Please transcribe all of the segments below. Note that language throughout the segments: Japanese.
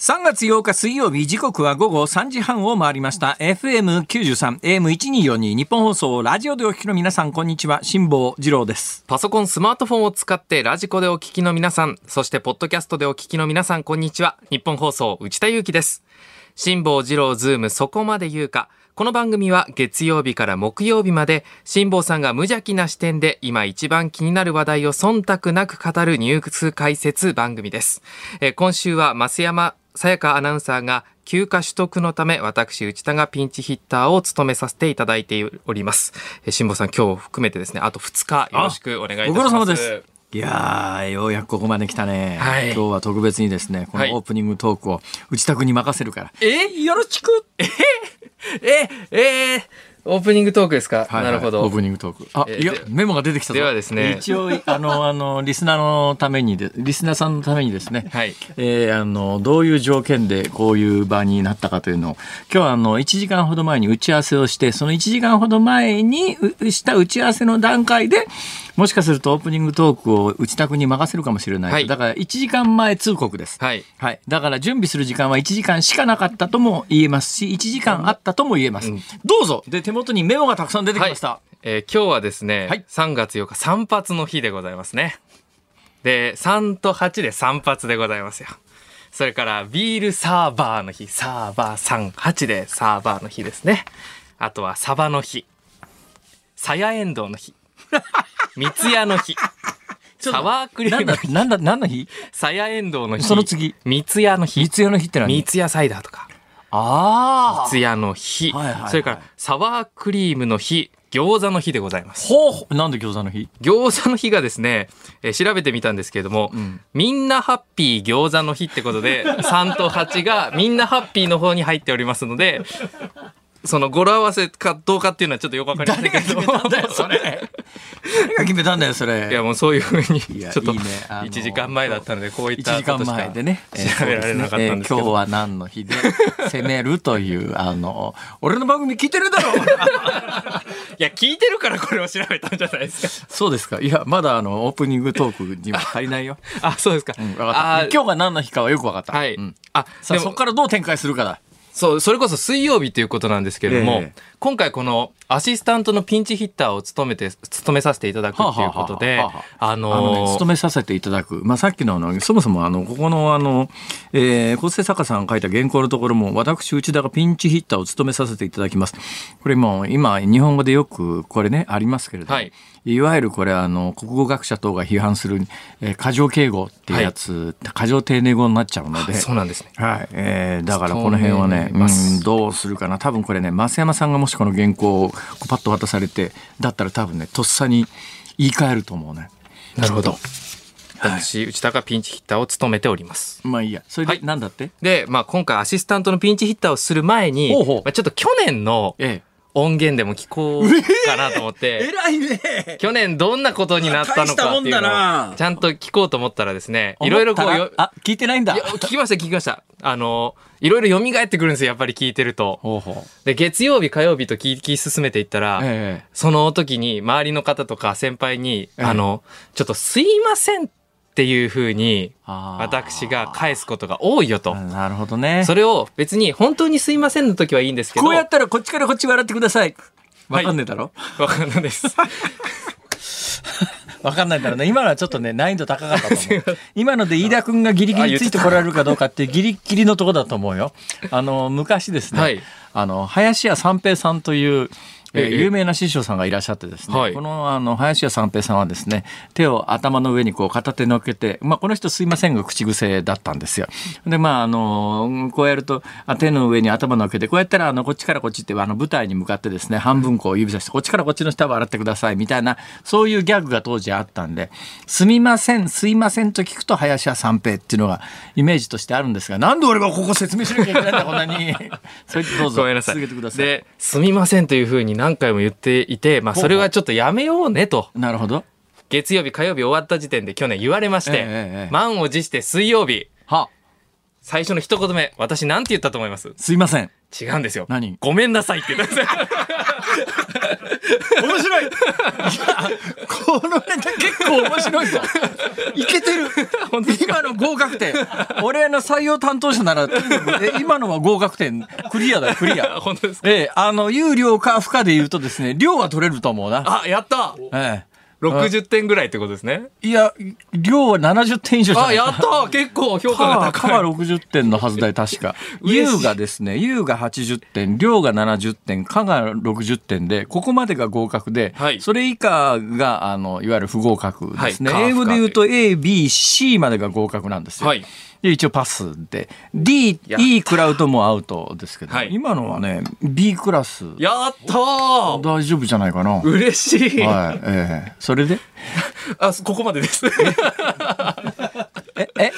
3月8日水曜日時刻は午後3時半を回りました FM93 AM1242 ニッポン放送ラジオでお聞きの皆さんこんにちは辛坊治郎ですパソコン、スマートフォンを使って radiko でお聞きの皆さん、そしてポッドキャストでお聞きの皆さん、こんにちは。ニッポン放送、内田祐樹です。辛坊治郎ズームそこまで言うか。この番組は月曜日から木曜日まで、辛坊さんが無邪気な視点で今一番気になる話題を忖度なく語るニュース解説番組です。え今週は増山さやかアナウンサーが休暇取得のため私内田がピンチヒッターを務めさせていただいております。えー辛坊さん今日含めてですね、あと2日よろしくお願いいたしごます。苦労様です。いやーようやくここまで来たね、はい。今日は特別にですねこはい。のオープニングトークを内田君に任せるから、えよろしく。え、えー、オープニングトークですか、はいはい。なるほど。オープニングトーク。あ、いやえでメモが出てきたぞ。ではですね。一応あのあのリスナーのためにでリスナーさんのためにですね、はい。えーあのどういう条件でこういう場になったかというのを今日はあの1時間ほど前に打ち合わせをしてその1時間ほど前にうした打ち合わせの段階でもしかするとオープニングトークを内田君に任せるかもしれない、はい。だから1時間前通告です。はい。はい。だから準備する時間は1時間しかなかったとも言えますし、1時間あったとも言えます。うん。どうぞ。で、手元にメモがたくさん出てきました。えー今日はですね、はい3月8日散髪の日でございますね。で、3と8で散髪でございますよ。それから、ビールサーバーの日、サーバー3、8でサーバーの日ですね。あとは、サバの日、サヤエンドウの日、三ツ矢の日、サワークリームの、日、なんだ、何の日？サヤエンドウの日、その次三ツ矢の日、三つ葉の日って何？三ツ矢サイダーとか、ああ。三ツ矢の日、はいはいはいそれから、サワークリームの日、餃子の日でございます。ほう。なんで餃子の日？餃子の日がですね、えー調べてみたんですけれども、んみんなハッピー餃子の日ってことで、3と8がみんなハッピーの方に入っておりますので、その語呂合わせかどうかっていうのはちょっとよくわかりませんけ誰がど決めたんだよ、それ。誰が決めたんだよ、それ。いやもうそういうふうに、ちょっといいねあの1時間前だったので、こういっ1た時間ことしか前でね、えー調べられなかったんですけど。今日は何の日で攻めるという、あの、俺の番組聞いてるだろう いや、聞いてるからこれを調べたんじゃないですそうですか。いや、まだあの、オープニングトークには足りないよ。か。あ、そうですか。うん、分か今日が何の日かはよく分かった。はい。うんあ、さあ、そこからどう展開するかだ。そう、それこそ水曜日ということなんですけれども、ええ今回このアシスタントのピンチヒッターを務めて、務めさせていただくっていうことではあはあは、あああのー勤めさせていただく。まあ、さっきのあの、そもそもあの、ここのあの、えー、構成作家さんが書いた原稿のところも、私、内田がピンチヒッターを務めさせていただきます。これもう、今、日本語でよく、これね、ありますけれども、はいいわゆるこれあの、国語学者等が批判する、えー、過剰敬語っていうやつ、過剰丁寧語になっちゃうので、そうなんですね。はい、えー、だからこの辺はね、うん、どうするかな。多分これね増山さんがもしこの原稿をこうパッと渡されてだったら多分ねとっさに言い換えると思うね。なるほど。私、内田がピンチヒッターを務めております。まあいいや。それではい。なんだって、で、まあ今回アシスタントのピンチヒッターをする前に、ほうほう。まあ、ちょっと去年のえ音源でも聞こうかなと思って、偉いね。去年どんなことになったのかっていう大したもんだのな。をちゃんと聞こうと思ったらですね、いろいろこうよ、あ聞いてないんだ。聞きました、聞きました。あの、いろいろ蘇ってくるんですよ、やっぱり聞いてると。ほうほう。で、月曜日、火曜日と聞き進めていったら、ええ。その時に周りの方とか先輩に、ええ。あの、ちょっとすいませんっていう風に、あー私が返すことが多いよと。なるほどねそれを別に本当にすいませんの時はいいんですけど、こうやったらこっちからこっち笑ってくださいわかんねえだろ、わかんないです。わかんないだろうね。今のはちょっとね、難易度高かったと思う。今ので飯田君がギリギリついてこられるかどうかってギリギリのとこだと思うよ。あの、昔ですね、はいあの、林家三平さんという、えーええ有名な師匠さんがいらっしゃってですね、はいこのあの林家三平さんはですね手を頭の上にこう片手乗っけて、まあ、この人すいませんが口癖だったんですよ。でまああのこうやるとあ手の上に頭乗っけてこうやったらあのこっちからこっちってあの舞台に向かってですね半分こう指さしてこっちからこっちの下を洗ってくださいみたいなそういうギャグが当時あったんで「すみませんすいません」と聞くと林家三平っていうのがイメージとしてあるんですがなんで俺がここ説明しなきゃいけないんだこんなに。それでどうぞごめんなさい。続けてください。で、すみませんという風に何回も言っていて、まあそれはちょっとやめようねと。なるほど。月曜日、火曜日終わった時点で去年言われまして、ええええ満を持して水曜日、は最初の一言目、私なんて言ったと思います？すいません。違うんですよ。何？ごめんなさいって。言ったんですよ。面白い。このネタ結構面白いぞ。いけてる。今の合格点。俺の採用担当者ならえ今のは合格点。クリアだよクリア。本当ですか？ええあの有料か不可で言うとですね量は取れると思うな。あ、やった。え60点ぐらいってことですね。えいや量は70点以上じゃなあ、いやった結構評価がカ高い。は60点のはずだよ、確か。嬉しい U がですね、U が80点、量が70点、かが60点で、ここまでが合格で、はいそれ以下が、あの、いわゆる不合格ですね。はい英語で言うと A、B、C までが合格なんですよ。はいで一応パスで。D、や E 食らうともうアウトですけど、はい。今のはね B クラス。やったー。大丈夫じゃないかな。はい、嬉しい。ええ。それで？あ、ここまでです。ええ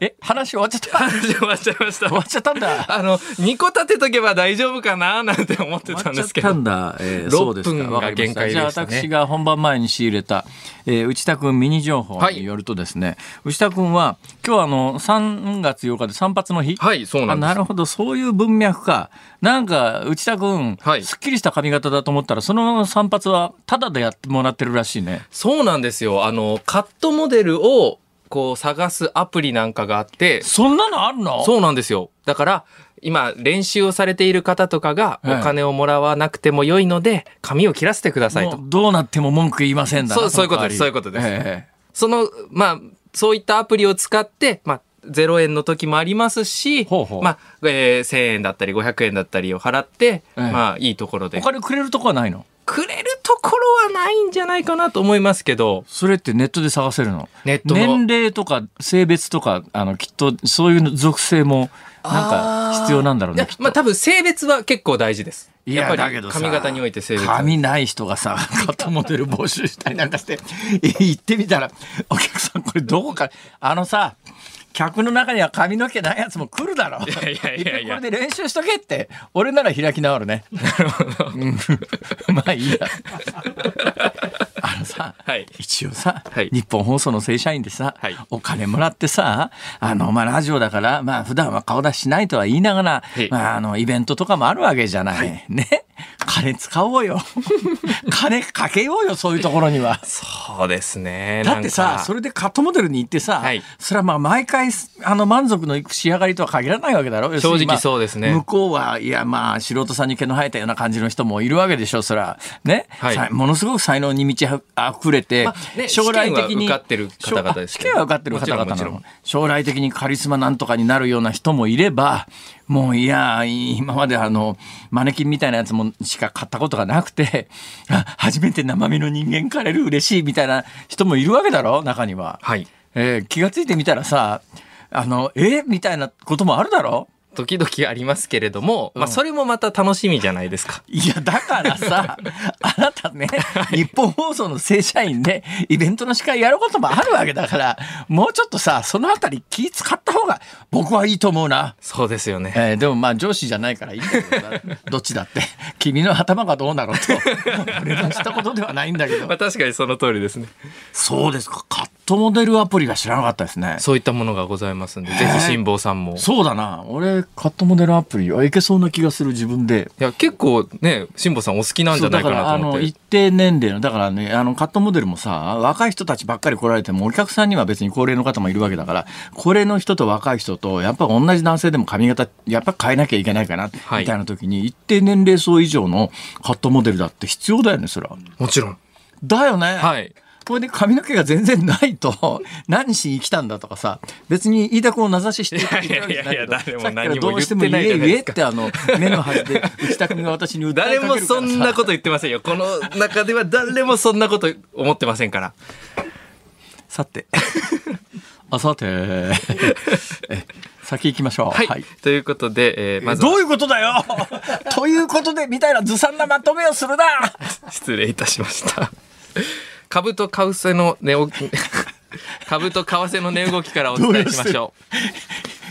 え話終わっちゃった？終終わっちゃいました。わっちゃったんだ。あの、2個立てとけば大丈夫かな？なんて思ってたんですけど。終わっちゃったんだ。えー6そうですか。分がわかりました限界でしたねじゃあ私が本番前に仕入れた、えー内田君ミニ情報によるとですね、内田君は今日あの3月8日で散髪の日？はい、そうなんです。あなるほどそういう文脈かなんか内田君、はいすっきりした髪型だと思ったらその散髪はタダでやってもらってるらしいねそうなんですよ。あの、カットモデルを、こう、探すアプリなんかがあって、そんなのあるの？そうなんですよ。だから、今、練習をされている方とかが、ええお金をもらわなくても良いので、髪を切らせてくださいと。どうなっても文句言いませんだなそうそういうことですそういうことです。えその、まあ、そういったアプリを使って、まあ、0円の時もありますし、ほうほう。まあ、えー1000円だったり500円だったりを払って、ええ。まあ、いいところえで。お。金くれるとこはないの？くれるところはないんじゃないかなと思いますけど、それってネットで探せるの？ネットの年齢とか性別とかあのきっとそういう属性もなんか必要なんだろういやねまあ多分性別は結構大事です。いややっぱりだけどさ髪型において性別。髪ない人がさカットモデル募集したりなんかして 行ってみたらお客さんこれどこかあのさ客の中には髪の毛ないやつも来るだろいやいやいやいや。これで練習しとけって俺なら開き直るね。うん。まあいいや。あのさ、はい。一応さ、はい。日本放送の正社員でさ、はい。お金もらってさあの、まあ、ラジオだから、まあ普段は顔出ししないとは言いながら、はい。まあ、あのイベントとかもあるわけじゃない、ね金使おうよ。金かけようよそういうところには。そうですね。だってさそれ、れでカットモデルに行ってさ、はい。それはまあ毎回あの満足のいく仕上がりとは限らないわけだろ。正直そうですね。向こうはいやまあ素人さんに毛の生えたような感じの人もいるわけでしょ。それはね、はい。さものすごく才能に満ちあふれて、まあね将来的に受かってる方々です試けど。験は受かってる方々なの。将来的にカリスマなんとかになるような人もいればもういや今まであのマネキンみたいなやつもしか買ったことがなくてあ初めて生身の人間狩れる嬉しいみたいな人もいるわけだろ中には。はい。えー気がついてみたらさあのえみたいなこともあるだろ？時々ありますけれども、まあそれもまた楽しみじゃないですか。いやだからさ あなたね日本放送の正社員でイベントの司会やることもあるわけだからもうちょっとさそのあたり気使った方が僕はいいと思うな。そうですよね。えーでもまあ上司じゃないからいいんだけどさ どっちだって君の頭がどうなろうと 俺のしたことではないんだけどまあ確かにその通りですね。そうですかカットモデルアプリが知らなかったですねそういったものがございますんで、ぜひ辛坊さんも。そうだな俺カットモデルアプリはいけそうな気がする自分でいや、結構ね、辛坊さんお好きなんじゃないかなと思って。の一定年齢のだからねあのカットモデルもさ若い人たちばっかり来られてもお客さんには別に高齢の方もいるわけだから高齢の人と若い人とやっぱ同じ男性でも髪型やっぱ変えなきゃいけないかな、はいみたいな時に一定年齢層以上のカットモデルだって必要だよねそれは。もちろん。だよね。はい。これで髪の毛が全然ないと 何しに来たんだとかさ別に飯田君を名指ししていやいやいや誰も何もどうしても言ってない言えじゃないですか言えってあの目の端で内田君が私に訴えかけるからさ誰もそんなこと言ってませんよ。この中では誰もそんなこと思ってませんから。さて。あ、さて。え先行きましょう。はい。ということで、えーまずはどういうことだよということで、みたいなずさんなまとめをするな失礼いたしました。株と為替の値動き、株と為替の値動きからお伝えしましょう。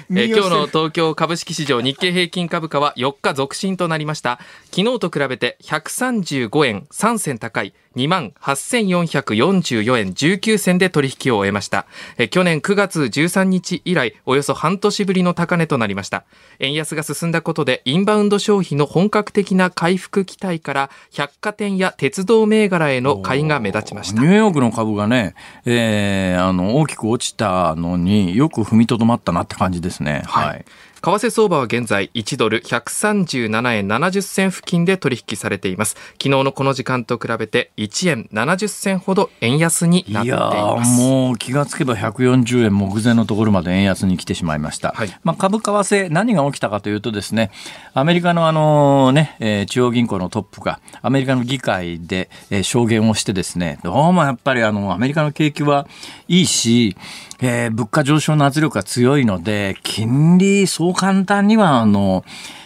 えー今日の東京株式市場日経平均株価は4日続伸となりました。昨日と比べて135円3銭高い2万8444円19銭で取引を終えました。え去年9月13日以来、およそ半年ぶりの高値となりました。円安が進んだことで、インバウンド消費の本格的な回復期待から、百貨店や鉄道銘柄への買いが目立ちました。ニューヨークの株がね、えー、あの、大きく落ちたのによく踏みとどまったなって感じですね。はい、はい為替相場は現在1ドル137円70銭付近で取引されています。昨日のこの時間と比べて1円70銭ほど円安になっています。もう気がつけば140円目前のところまで円安に来てしまいました、はい、まあ、株為替何が起きたかというとですねアメリカのあのね、えー、中央銀行のトップがアメリカの議会で、えー、証言をしてですねどうもやっぱりあのアメリカの景気はいいしえー、物価上昇の圧力が強いので、金利、う簡単には、あの、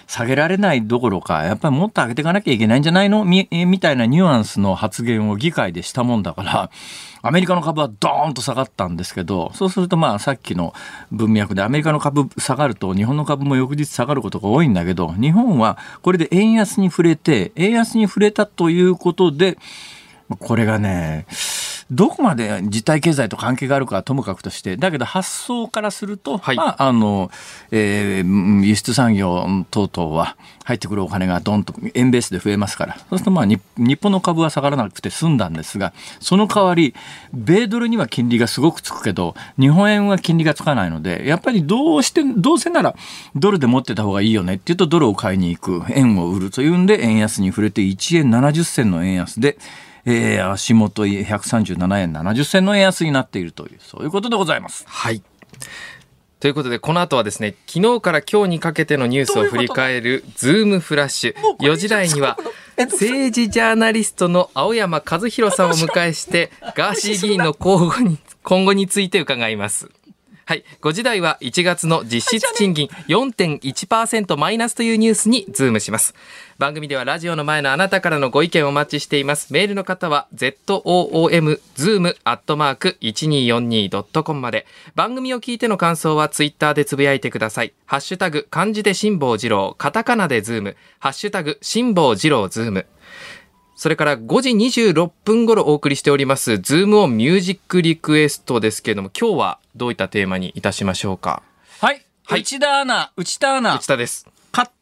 下げられないどころか、やっぱりもっと上げていかなきゃいけないんじゃないの？み、みたいなニュアンスの発言を議会でしたもんだから、アメリカの株はドーンと下がったんですけど、そうするとまあさっきの文脈でアメリカの株下がると日本の株も翌日下がることが多いんだけど、日本はこれで円安に触れて、円安に触れたということで、これがね、どこまで実体経済と関係があるかはともかくとして、だけど発想からすると、はい、まあ、あの、えー、輸出産業等々は入ってくるお金がどんと円ベースで増えますから、そうするとまあ日本の株は下がらなくて済んだんですが、その代わり、米ドルには金利がすごくつくけど、日本円は金利がつかないので、やっぱりどうして、どうせならドルで持ってた方がいいよねっていうとドルを買いに行く、円を売るというんで円安に触れて1円70銭の円安で、えー、足元137円70銭の円安になっているという、そういうことでございます。はい。ということで、この後はですね、昨日から今日にかけてのニュースを振り返るズームフラッシュ。4時台には、政治ジャーナリストの青山和弘さんを迎えして、ガーシー議員の今後に、今後について伺います。はい。5時台は1月の実質賃金4.1%マイナスというニュースにズームします。番組ではラジオの前のあなたからのご意見をお待ちしています。メールの方は zoom zoom アットマーク 1242.com まで。番組を聞いての感想はツイッターでつぶやいてください。ハッシュタグ漢字で辛坊治郎、カタカナでズーム、ハッシュタグ辛坊治郎ズーム。それから5時26分頃お送りしております、ズームオンミュージックリクエストですけれども、今日はどういったテーマにいたしましょうか？はい。はい、内田アナ、内田アナ。内田です。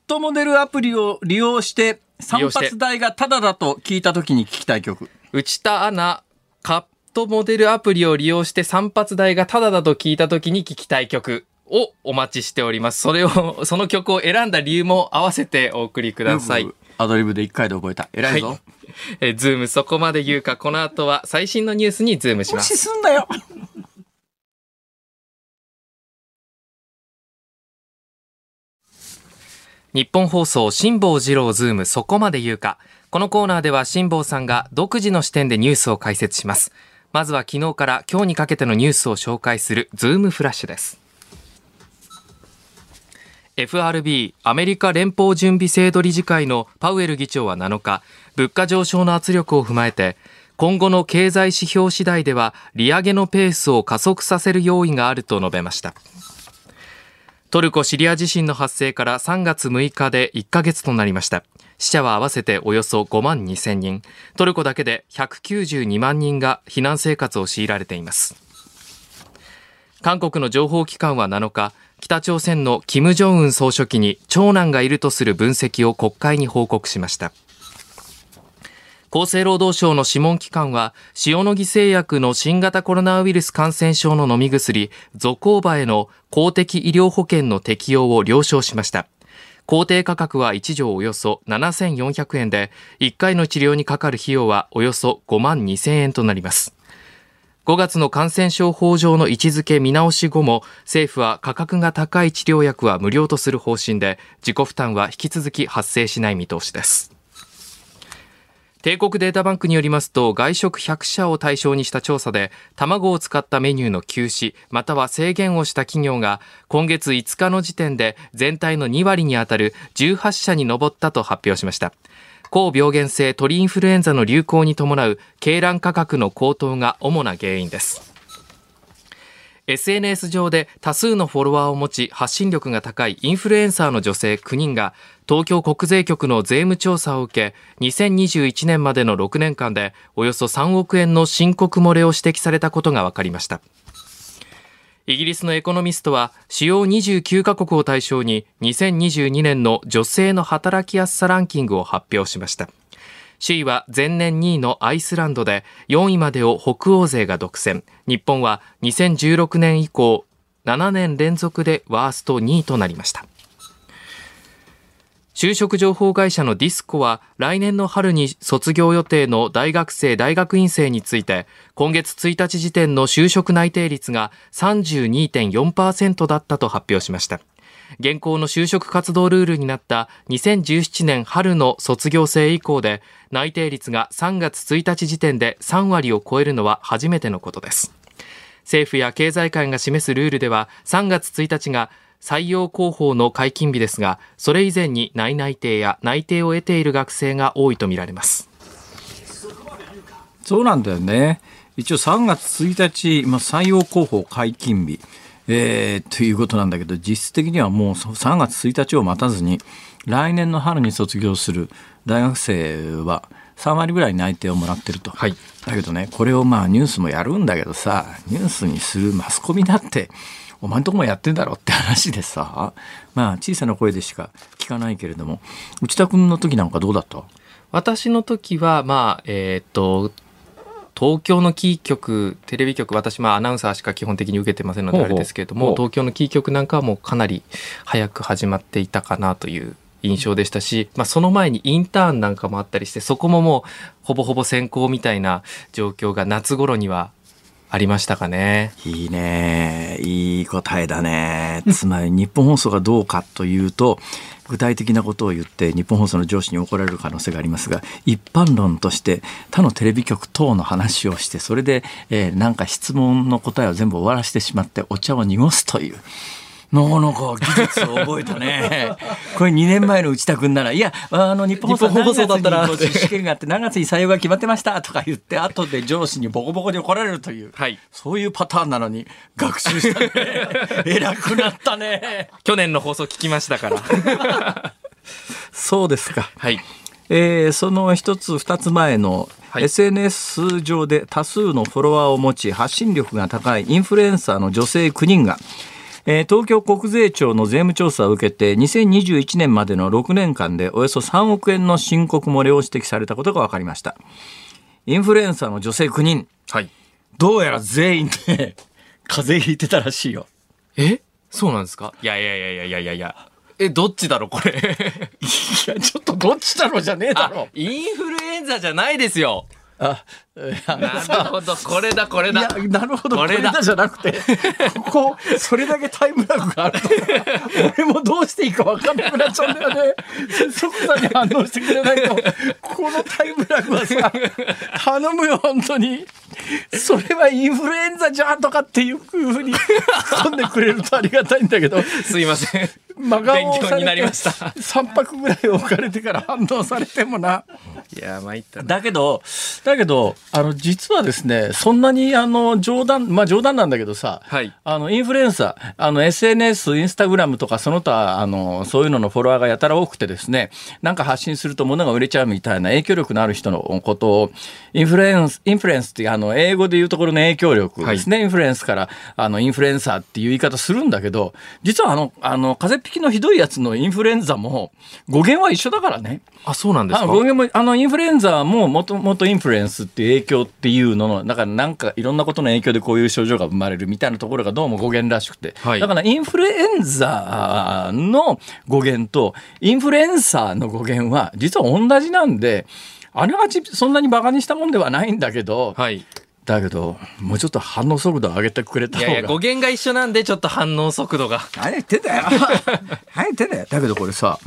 トモデルアプリを利用して、散髪代がタダだと聞いた時に聞きたい曲。内田アナ、カットモデルアプリを利用して散髪代がタダだと聞いた時に聞きたい曲。をお待ちしております。それを、その曲を選んだ理由も合わせてお送りください。アドリブで1回で覚えた。偉いぞ。はい、えズームそこまで言うか、この後は最新のニュースにズームします。無視すんだよ。ニッポン放送辛坊治郎ズームそこまで言うか。このコーナーでは辛坊さんが独自の視点でニュースを解説します。まずは昨日から今日にかけてのニュースを紹介するズームフラッシュです。FRB アメリカ連邦準備制度理事会のパウエル議長は7日物価上昇の圧力を踏まえて今後の経済指標次第では利上げのペースを加速させる用意があると述べましたトルコ・シリア地震の発生から3月6日で1ヶ月となりました。死者は合わせておよそ5万2000人。トルコだけで192万人が避難生活を強いられています。韓国の情報機関は7日北朝鮮の金正恩総書記に長男がいるとする分析を国会に報告しました。厚生労働省の諮問機関は塩野義製薬の新型コロナウイルス感染症の飲み薬ゾコーバへの公的医療保険の適用を了承しました。公定価格は1錠およそ7400円で1回の治療にかかる費用はおよそ5万2000円となります。5月の感染症法上の位置づけ見直し後も政府は価格が高い治療薬は無料とする方針で自己負担は引き続き発生しない見通しです。帝国データバンクによりますと外食100社を対象にした調査で卵を使ったメニューの休止または制限をした企業が今月5日の時点で全体の2割にあたる18社に上ったと発表しました。高病原性鳥インフルエンザの流行に伴う鶏卵価格の高騰が主な原因です。SNS 上で多数のフォロワーを持ち発信力が高いインフルエンサーの女性9人が東京国税局の税務調査を受け2021年までの6年間でおよそ3億円の申告漏れを指摘されたことが分かりました。イギリスのエコノミストは主要29カ国を対象に2022年の女性の働きやすさランキングを発表しました。首位は前年2位のアイスランドで4位までを北欧勢が独占。日本は2016年以降7年連続でワースト2位となりました。就職情報会社のディスコは来年の春に卒業予定の大学生大学院生について今月1日時点の就職内定率が32.4%だったと発表しました。現行の就職活動ルールになった2017年春の卒業生以降で内定率が3月1日時点で3割を超えるのは初めてのことです。政府や経済界が示すルールでは3月1日が採用広報の解禁日ですがそれ以前に内内定や内定を得ている学生が多いとみられます。そうなんだよね。一応3月1日、まあ、採用広報解禁日えー、ということなんだけど実質的にはもう3月1日を待たずに来年の春に卒業する大学生は3割ぐらい内定をもらってると、はい、だけどねこれをまあニュースもやるんだけどさニュースにするマスコミだってお前んとこもやってんだろって話でさ。まあ小さな声でしか聞かないけれども。内田君の時なんかどうだった？私の時はまあえー、っと東京のキー局テレビ局私まあアナウンサーしか基本的に受けてませんのであれですけれども東京のキー局なんかはもうかなり早く始まっていたかなという印象でしたし、まあ、その前にインターンなんかもあったりしてそこももうほぼほぼ先行みたいな状況が夏頃にはありましたかね。いいね。いい答えだね。つまり日本放送がどうかというと、具体的なことを言って日本放送の上司に怒られる可能性がありますが一般論として他のテレビ局等の話をしてそれで、えー、なんか質問の答えを全部終わらせてしまってお茶を濁すという。なかなか技術を覚えたね。これ2年前の内田君なら、いや、あの、日本放送だったら、試験があって何月に採用が決まってましたとか言って、後で上司にボコボコに怒られるという、はい、そういうパターンなのに学習したね。偉くなったね。去年の放送聞きましたから。そうですか。はい。えー、その一つ二つ前の、はい、SNS 上で多数のフォロワーを持ち発信力が高いインフルエンサーの女性9人がえー、東京国税庁の税務調査を受けて2021年までの6年間でおよそ3億円の申告漏れを指摘されたことが分かりました。インフルエンサーの女性9人、はい、どうやら全員ね 風邪ひいてたらしいよ。え？そうなんですか？いやいやいやいやいやいや。いやえどっちだろこれ？いやちょっとどっちだろじゃねえだろ。インフルエンザじゃないですよあなるほどこれだこれだ。なるほどこれだ。じゃなくてここそれだけタイムラグがあると俺もどうしていいか分かんなくなっちゃうんだよね。即座に反応してくれないとこのタイムラグはさ頼むよ本当に。それはインフルエンザじゃんとかっていうふうに突んでくれるとありがたいんだけど。すいません真顔をされて3泊ぐらい置かれてから反応されてもな。いや参っただけどだけどあの実はですねそんなにあの冗談まあ冗談なんだけどさ、はい、あのインフルエンサーあの SNS インスタグラムとかその他あのそういうののフォロワーがやたら多くてですねなんか発信すると物が売れちゃうみたいな影響力のある人のことをインフルエンスインフルエンスっていうあの英語で言うところの影響力ですね、はい、インフルエンスからあのインフルエンサーっていう言い方するんだけど実はあのあの風のひどいやつのインフルエンザも語源は一緒だからね。あそうなんですか？語源もあのインフルエンザももともとインフルエンスっていう影響っていうののだからなんかいろんなことの影響でこういう症状が生まれるみたいなところがどうも語源らしくて、はい、だからインフルエンザの語源とインフルエンサーの語源は実は同じなんであながちそんなにバカにしたもんではないんだけど、はい、だけどもうちょっと反応速度上げてくれた方が。いやいや語源が一緒なんでちょっと反応速度が。何言ってんだよ。何言ってんだよ。だけどこれさ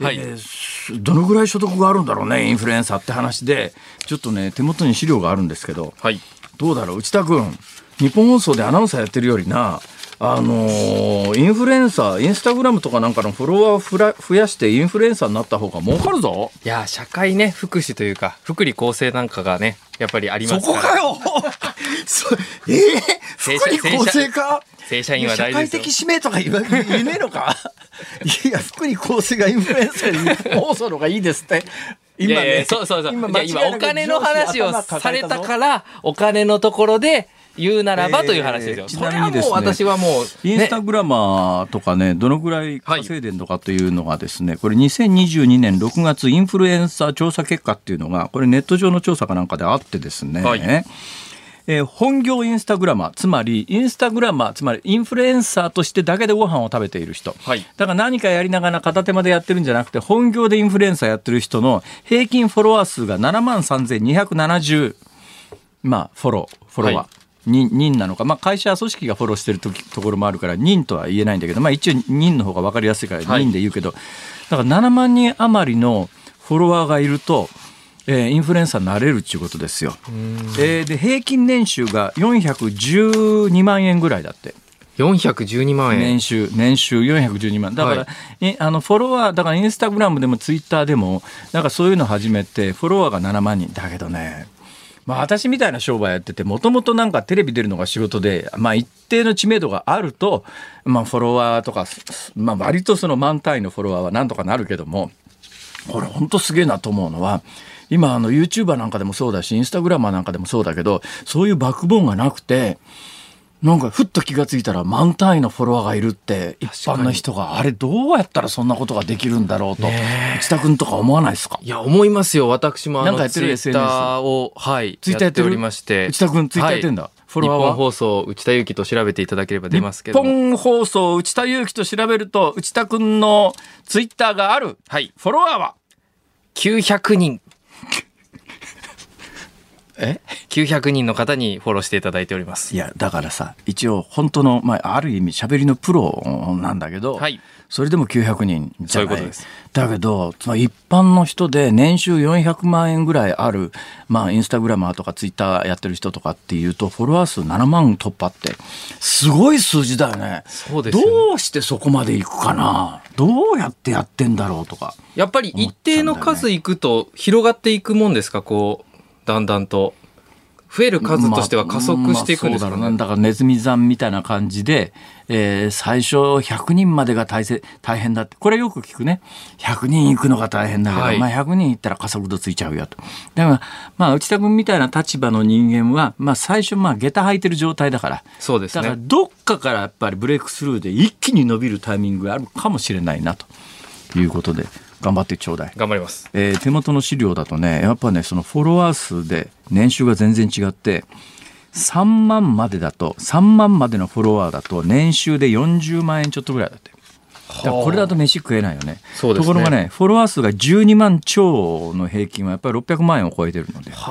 はい、えー、どのぐらい所得があるんだろうねインフルエンサーって話で。ちょっとね手元に資料があるんですけど、はい、どうだろう内田君。日本放送でアナウンサーやってるよりなあのーインフルエンサーインスタグラムとかなんかのフォロワーをふら増やしてインフルエンサーになった方が儲かるぞ。いや社会ね福祉というか福利厚生なんかがねやっぱりありますから。そこかよ。そえー、正福利社厚生か？正社員は大事ですよ。社会的使命とか言わ言えねえのか？いや福利厚生がインフルエンサーに放送のがいいですって。いやいやそうそうそう。今お金の話をされたからお金のところで言うならばという話ですよ、えーちなみにですね私はもう、ね。インスタグラマーとかね、どのぐらい稼いでるのかというのがですね、これ2022年6月インフルエンサー調査結果っていうのが、これネット上の調査かなんかであってですね、はい。えー本業インスタグラマー、つまりインスタグラマー、つまりインフルエンサーとしてだけでご飯を食べている人。はい。だから何かやりながら片手間でやってるんじゃなくて、本業でインフルエンサーやってる人の平均フォロワー数が7万3270、まあ、フォロー、フォロワー。はい人人なのか、まあ、会社組織がフォローしてるときところもあるから人とは言えないんだけど、まあ、一応人の方が分かりやすいからはい。人で言うけど、だから7万人余りのフォロワーがいると、えーインフルエンサーになれるっていうことですよ。えーで平均年収が412万円ぐらいだって。412万円年収年収412万だから、はい。いあのフォロワーだからインスタグラムでもツイッターでもなんかそういうの始めてフォロワーが7万人だけどねまあ私みたいな商売やっててもともとなんかテレビ出るのが仕事で、まあ、一定の知名度があると、まあ、フォロワーとか、まあ、割とその万単位のフォロワーはなんとかなるけどもこれほんとすげえなと思うのは今あの YouTuber なんかでもそうだしインスタグラマーなんかでもそうだけどそういうバックボーンがなくてなんかふっと気がついたら満単位のフォロワーがいるって一般の人があれどうやったらそんなことができるんだろうと内田君とか思わないですか？いや思いますよ。私もあなんかやってる？のツイッターをはいツイッターやってる？おりまして。内田君ツイッターやってんだ。はい。フォロワーは？日本放送内田裕樹と調べていただければ出ますけど日も本放送内田裕樹と調べると内田君のツイッターがある。はい。フォロワーは？900人え？900人の方にフォローしていただいております。いやだからさ一応本当の、まあ、ある意味喋りのプロなんだけど、はい。それでも900人じゃない。そういうことです。だけどつまり一般の人で年収400万円ぐらいある、まあ、インスタグラマーとかツイッターやってる人とかっていうとフォロワー数7万突破ってすごい数字だよね。そうですよね。どうしてそこまでいくかな？どうやってやってんだろうとか。やっぱり一定の数いくと広がっていくもんですか？こうだんだんと増える数としては加速していくんですかね、まあまあだからネズミ山みたいな感じで、えー最初100人までが大せ大変だって。これよく聞くね。100人行くのが大変だけど、はい。まあ、100人行ったら加速度ついちゃうよと。だからまあ内田君みたいな立場の人間は、まあ、最初まあ下駄履いてる状態だから。そうですだからねどっかからやっぱりブレイクスルーで一気に伸びるタイミングがあるかもしれないなということで頑張ってちょうだい。頑張ります。えー手元の資料だとねやっぱねそのフォロワー数で年収が全然違って3万までだと3万までのフォロワーだと年収で40万円ちょっとぐらいだって。これだと飯食えないよね。ね。ところがねフォロワー数が12万超の平均はやっぱり600万円を超えてるので。だか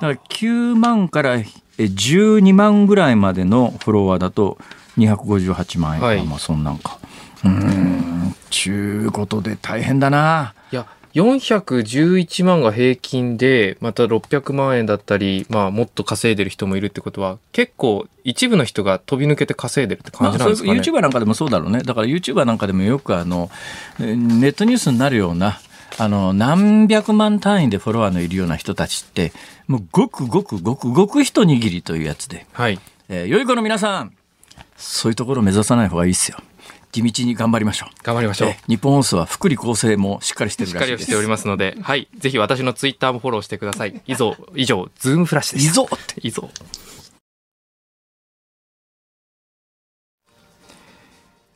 ら9万からえ12万ぐらいまでのフォロワーだと258万円、はい。まあそんなんかうーん。ちゅうことで大変だな。いや411万が平均でまた600万円だったり、まあ、もっと稼いでる人もいるってことは結構一部の人が飛び抜けて稼いでるって感じなんですかね、まあ、YouTuber なんかでもそうだろうね。だから YouTuber なんかでもよくあのえーネットニュースになるようなあの何百万単位でフォロワーのいるような人たちってもうごくごくごくごく一握りというやつで、はい。えー良い子の皆さん。そういうところを目指さない方がいいですよ地道に頑張りましょう頑張りましょうえー日本放送は福利厚生もしっかりしてるしっからしいですりしておりますので、はい。ぜひ私のツイッターもフォローしてください。以上、以上、ズームフラッシュでした。いぞって以上。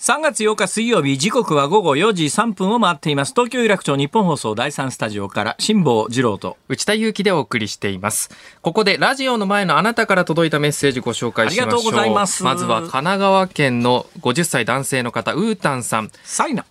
3月8日水曜日時刻は午後4時3分を回っています東京有楽町日本放送第3スタジオから辛坊治郎と内田祐樹でお送りしています。ここでラジオの前のあなたから届いたメッセージご紹介しましょう。ありがとうございますまずは神奈川県の50歳男性の方、ウータンさん。サイナ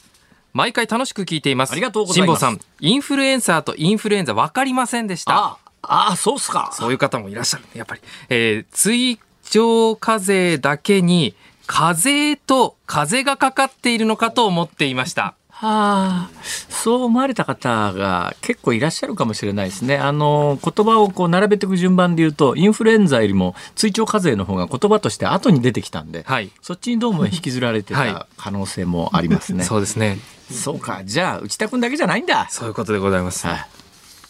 毎回楽しく聞いています。ありがとうございます辛坊さん、インフルエンサーとインフルエンザ分かりませんでした。ああそうっすかそういう方もいらっしゃるね、やっぱり。えー、追徴課税だけに、課税と風がかかっているのかと思っていました。あそう思われた方が結構いらっしゃるかもしれないですね。あの言葉をこう並べていく順番で言うとインフルエンザよりも追徴課税の方が言葉として後に出てきたんで、はい、そっちにどうも引きずられてた可能性もありますね。そうですね。そうかじゃあ内田君だけじゃないんだ。そういうことでございます。はい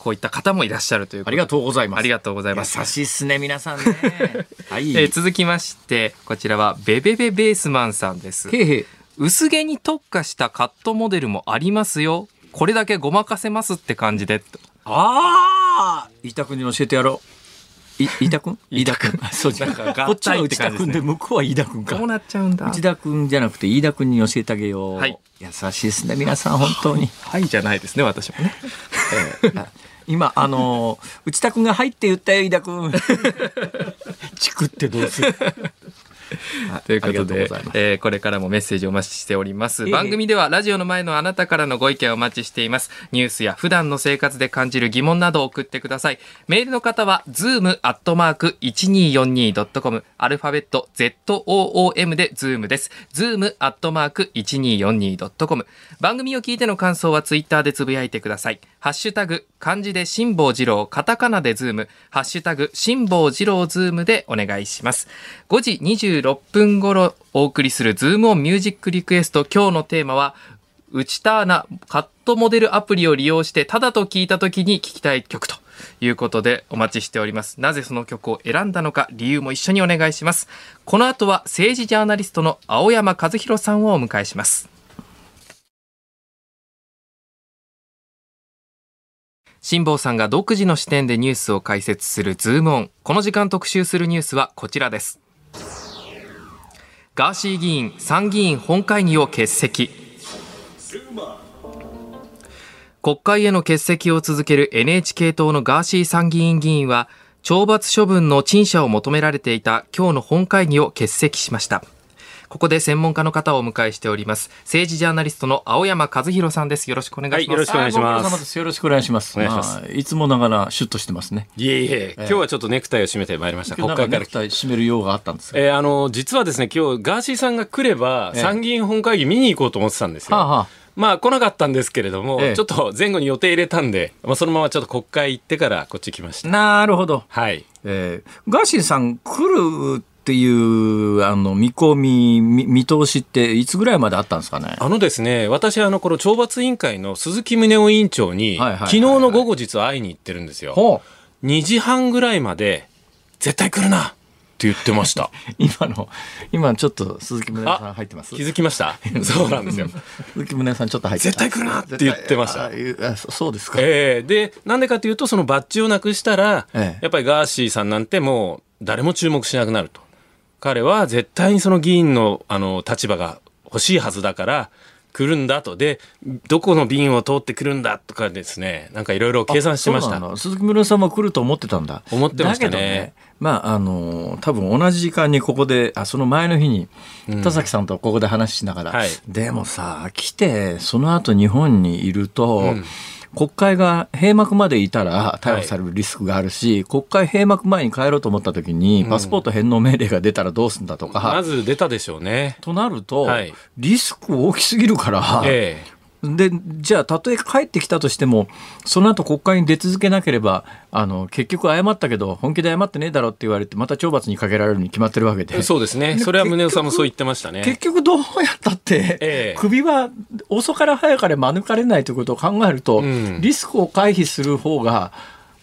こういった方もいらっしゃるというありがとうございます。ありがとうございます。優しいっすね皆さんね。はい。えー続きましてこちらはベベベベースマンさんです。へいへい薄毛に特化したカットモデルもありますよ。これだけごまかせますって感じで。ああ飯田君に教えてやろう。い飯田君飯田君。そうじゃなんかこっちは内田って感じで向こうは飯田君かこう。なっちゃうんだ。内田君じゃなくて飯田君に教えてあげよう。はい優しいですね皆さん本当に。はいじゃないですね私もね。えーあ今あのー内田君が入って言ったよ飯田君。チクってどうする？ということでございます。えーこれからもメッセージをお待ちしております。ええ。番組ではラジオの前のあなたからのご意見をお待ちしています。ニュースや普段の生活で感じる疑問などを送ってください。メールの方は zoom.1242.com アルファベット ZOOM で zoom です。zoom.1242.com 番組を聞いての感想はツイッターでつぶやいてください。ハッシュタグ漢字で辛坊治郎カタカナでズーム。ハッシュタグ辛坊治郎ズームでお願いします。5時26分頃お送りするズームオンミュージックリクエスト。今日のテーマはウチターナカットモデルアプリを利用してただと聞いた時に聞きたい曲ということでお待ちしております。なぜその曲を選んだのか理由も一緒にお願いします。この後は政治ジャーナリストの青山和弘さんをお迎えします。辛坊さんが独自の視点でニュースを解説するズームオン。この時間特集するニュースはこちらです。ガーシー議員参議院本会議を欠席。国会への欠席を続ける NHK 党のガーシー参議院議員は懲罰処分の陳謝を求められていた今日の本会議を欠席しました。ここで専門家の方をお迎えしております政治ジャーナリストの青山和弘さんですよろしくお願いします、はいよろしくお願いしますよろしくお願いします。お願いしますあいつもながらシュッとしてますね。いえいえ、今日はちょっとネクタイを締めてまいりました。国会からクタイ締める用があったんですが。えーあの、実はですね、今日、ガーシーさんが来れば、ええ参議院本会議見に行こうと思ってたんですよ。はあ、はあ、まあ、来なかったんですけれども、ええちょっと前後に予定入れたんで、まあ、そのままちょっと国会行ってからこっち来ました。なるほど。はい。えーガーシーさん来るっていうあの見込み見見通しっていつぐらいまであったんですかね？あのですね、私、あの、この懲罰委員会の鈴木宗男委員長に、昨日の午後実は会いに行ってるんですよ。ほう2時半ぐらいまで、絶対来るなって言ってました。今の今ちょっと鈴木宗男さん入ってます？気。づきました？そうなんですよ。鈴木宗男さんちょっと入って絶対来るなって言ってましたそそうですか。ええで、なんでかというと、そのバッジをなくしたら、ええやっぱりガーシーさんなんてもう誰も注目しなくなると。彼は絶対にその議員のあの立場が欲しいはずだから、来るんだと。で、どこの便を通ってくるんだとかですね、なんかいろいろ計算してました。鈴木宗男さんも来ると思ってたんだ。思ってましたね。だけどまああの多分同じ時間にここであその前の日に田崎さんとここで話しながら、はい。でもさ来てその後日本にいると、ん国会が閉幕までいたら逮捕されるリスクがあるし、国会閉幕前に帰ろうと思った時にパスポート返納命令が出たらどうすんだとか、まず出たでしょうね。となると、はい。リスク大きすぎるから、えでじゃあたとえ帰ってきたとしてもその後国会に出続けなければあの結局謝ったけど本気で謝ってねえだろって言われてまた懲罰にかけられるに決まってるわけでえそうですね。それは宗男さんもそう言ってました結ね。局どうやったって、ええ首は遅から早かれ免れないということを考えると、うんリスクを回避する方が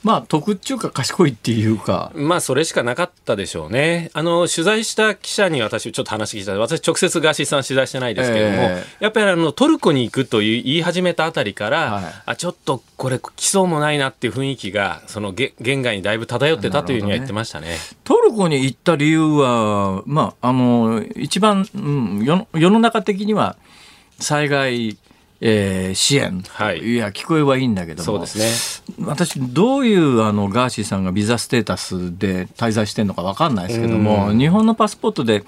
まあ得っていうか賢いっていうか。まあ、それしかなかったでしょうね。あの、取材した記者に私、ちょっと話聞いた。私、直接ガーシーさん取材してないですけれども、えやっぱりあの、トルコに行くという言い始めたあたりから、はいあ、ちょっとこれ来そうもないなっていう雰囲気が、その、げ言外にだいぶ漂ってたというふうには言ってましたね。トルコに行った理由は、まあ、あの一番、うん、世の中的には災害、えー支援、はい。いや聞こえはいいんだけども。そうですね。私どういうあのガーシーさんがビザステータスで滞在してるのか分かんないですけども、日本のパスポートで、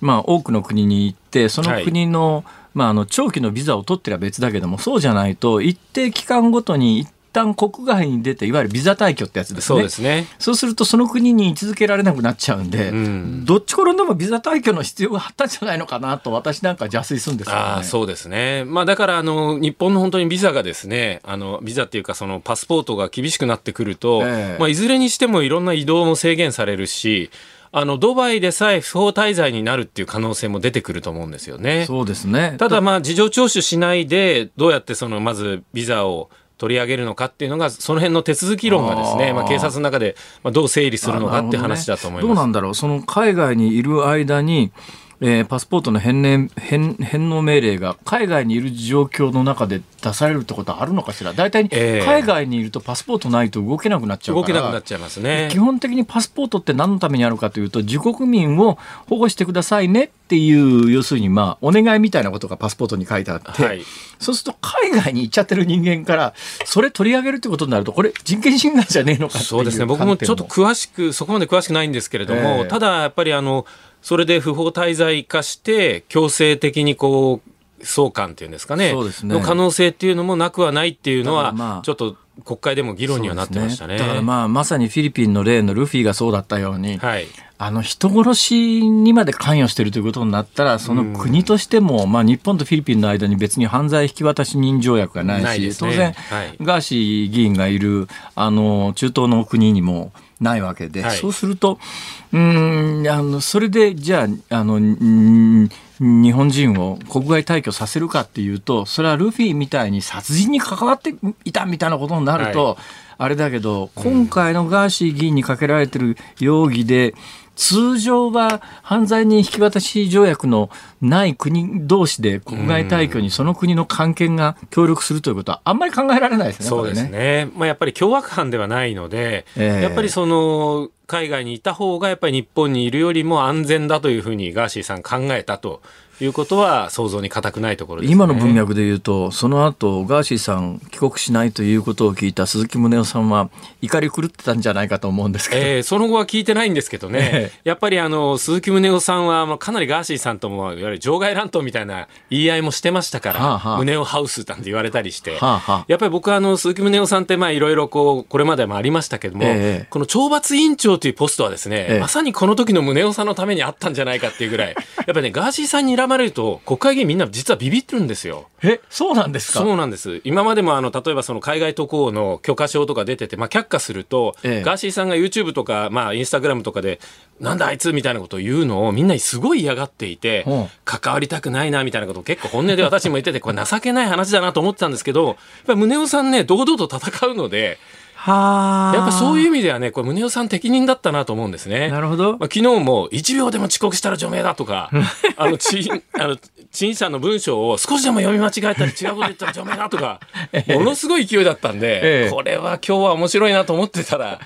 まあ、多くの国に行ってその国の,、まあ、あの長期のビザを取ってりゃ別だけどもそうじゃないと一定期間ごとに一旦国外に出ていわゆるビザ退去ってやつですねそうですね。そうするとその国に居続けられなくなっちゃうんで、んどっちからでもビザ退去の必要があったんじゃないのかなと私なんか邪推するんですけどね。ああそうですね、まあ、だからあの日本の本当にビザがですねあのビザっていうかそのパスポートが厳しくなってくると、ええまあ、いずれにしてもいろんな移動も制限されるしあのドバイでさえ不法滞在になるっていう可能性も出てくると思うんですよね。そうですね。ただまあ事情聴取しないでどうやってそのまずビザを取り上げるのかっていうのがその辺の手続き論がですねあー。まあ、警察の中でまあどう整理するのかっていう話だと思います。どうなんだろう。その海外にいる間に、えーパスポートの返納返返納命令が海外にいる状況の中で出されるってことはあるのかしら？大体、ええ。海外にいるとパスポートないと動けなくなっちゃう動から。けなくなっちゃいますね。基。本的にパスポートって何のためにあるかというと自国民を保護してくださいねっていう要するにまあお願いみたいなことがパスポートに書いてあって、はい。そうすると海外に行っちゃってる人間からそれ取り上げるってことになるとこれ人権侵害じゃねえのかっていうそうですね。僕もちょっと詳しくそこまで詳しくないんですけれども、ええ。ただやっぱりあのそれで不法滞在化して強制的にこう送還っていうんですかね。そうですね。の可能性っていうのもなくはないっていうのは、まあちょっと国会でも議論にはなってましたね。そうですだからまあまさにフィリピンの例のルフィがそうだったように、はい。あの人殺しにまで関与しているということになったらその国としても、まあ、日本とフィリピンの間に別に犯罪引き渡し人条約がないしね当然、はい。ガーシー議員がいるあの中東の国にもないわけで、はい。そうするとうーんあのそれでじゃああのん日本人を国外退去させるかっていうとそれはルフィみたいに殺人に関わっていたみたいなことになると、はあれだけど今回のガーシー議員にかけられてる容疑で通常は犯罪人引き渡し条約のない国同士で国外退去にその国の関係が協力するということはあんまり考えられないですね。そうですこれね。まあ、やっぱり凶悪犯ではないので、ええやっぱりその、海外にいた方がやっぱり日本にいるよりも安全だというふうにガーシーさん考えたということは想像に難くないところです、ね。今の文脈で言うと、その後ガーシーさん帰国しないということを聞いた鈴木宗男さんは怒り狂ってたんじゃないかと思うんですけど、えーその後は聞いてないんですけどね、えやっぱりあの鈴木宗男さんはまあかなりガーシーさんともいわゆる場外乱闘みたいな言い合いもしてましたから、はあはあ。宗男ハウスなんて言われたりして、はあはあ。やっぱり僕はあの鈴木宗男さんってまあいろいろこうこれまでもありましたけども、ええ。この懲罰委員長というポストはですね、ええ。まさにこの時の宗男さんのためにあったんじゃないかっていうぐらい。やっぱりねガーシーさんに睨まれると国会議員みんな実はビビってるんですよ。えそうなんですか？そうなんです。今までもあの例えばその海外渡航の許可証とか出てて、まあ、却下すると、ええ。ガーシーさんが YouTube とか、まあ、インスタグラムとかでなんだあいつみたいなことを言うのをみんなすごい嫌がっていて、うん。関わりたくないなみたいなことを結構本音で私も言っててこれ情けない話だなと思ってたんですけどやっぱり宗男さんね堂々と戦うのではあやっぱそういう意味ではねこれ宗男さん適任だったなと思うんですね。なるほど、まあ、昨日も1秒でも遅刻したら除名だとか、あの、ち、あの、陳謝の文章を少しでも読み間違えたり違うこと言ったら除名だとか、ものすごい勢いだったんで、ええ。これは今日は面白いなと思ってたら、まあ、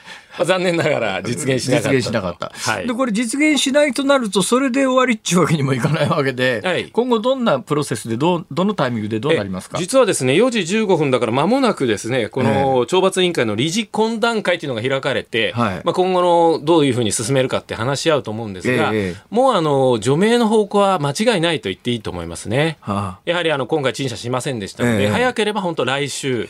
残念ながら実現しなかった。と。実現しなかった、はい。で。これ実現しないとなるとそれで終わりっちゅうわけにもいかないわけで、はい。今後どんなプロセスでどうどのタイミングでどうなりますか？え実はですね、4時15分だから間もなくですね、この懲罰委員会の理事懇談会というのが開かれて、はい。まあ、今後のどういうふうに進めるかって話し合うと思うんですが、ええもうあの、除名の方向は間違いないと言っていいと思いますね。はやはりあの今回陳謝しませんでしたので、ええ。早ければ本当来週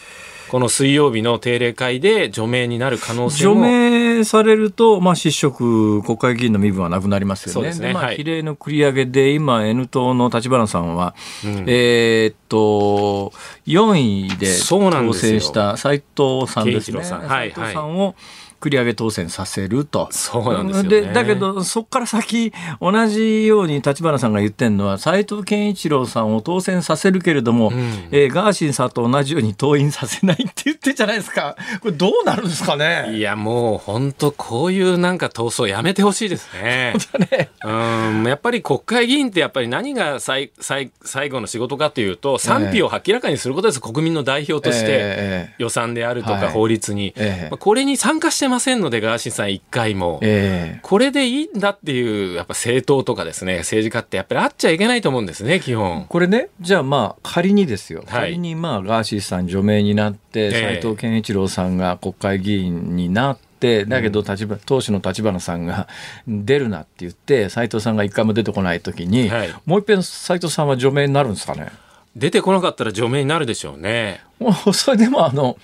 この水曜日の定例会で除名になる可能性除も名されると、まあ、失職、国会議員の身分はなくなりますよね。そうですね。まあ、はい。比例の繰り上げで、今、N 党の立花さんは、うん。えーっと、4位で当選した斉藤さんですね。はい斉藤さんを繰り上げ当選させると。そうなんですよね。だけど、そこから先、同じように立花さんが言ってるのは、斉藤健一郎さんを当選させるけれども、ん。えーガーシーさんと同じように党員させないって言ってるじゃないですか。これどうなるんですかね？いやもう本当こういうなんか闘争やめてほしいですね。ね。うんやっぱり国会議員ってやっぱり何が最最最後の仕事かというと賛否を明らかにすることです、国民の代表として、ええ予算であるとはい。か法律に、ええ。まあこれに参加してませんのでガーシーさん一回も。ええこれでいいんだっていうやっぱ政党とかですね政治家ってやっぱりあっちゃいけないと思うんですね基本。これね、じゃあまあ仮にですよ、はい仮にまあガーシーさん除名になって、え斉藤健一郎さんが国会議員になって、だけど立花党首の立花さんが 出るなって言って、斉藤さんが一回も出てこないときに、はいもう一遍斉藤さんは除名になるんですかね？出てこなかったら除名になるでしょうね。も うそれでもあの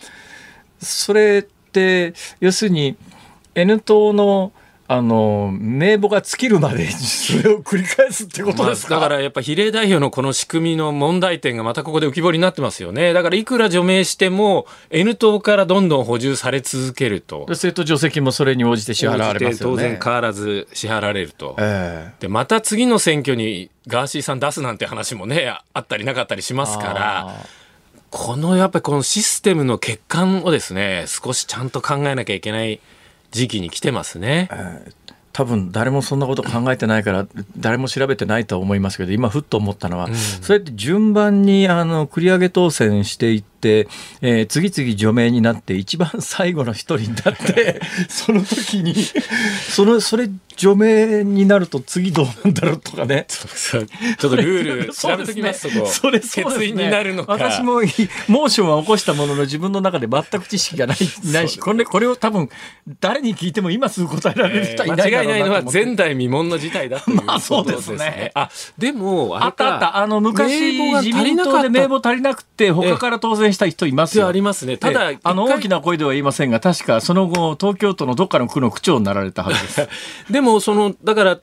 それって要するに N 党のあの名簿が尽きるまでそれを繰り返すってことですか、まあ、だからやっぱ比例代表のこの仕組みの問題点がまたここで浮き彫りになってますよね。だからいくら除名しても N 党からどんどん補充され続けると。政党助成金もそれに応じて支払われますよね。当然変わらず支払われると、えでまた次の選挙にガーシーさん出すなんて話もねあったりなかったりしますからこのやっぱりこのシステムの欠陥をですね少しちゃんと考えなきゃいけない時期に来てますね。多分誰もそんなこと考えてないから誰も調べてないとは思いますけど今ふっと思ったのは、うん、それって順番にあの繰り上げ当選していって、えー、次々除名になって一番最後の一人になって その時にそのそれ除名になると次どうなんだろうとかね。ちょっとルール 調べときますとそれ欠員になるのか。私もモーションは起こしたものの自分の中で全く知識がないないしこれこれを多分誰に聞いても今すぐ答えられる人はいないだろ間違いないのは前代未聞の事態だということですね。まあ、そうですね。あでもあったあった。あの昔自民党で名簿足りなくて他から当選した人いますよ。ありますね。ただあの大きな声では言いませんが確かその後東京都のどっかの区の区長になられたはずです。でもそのだから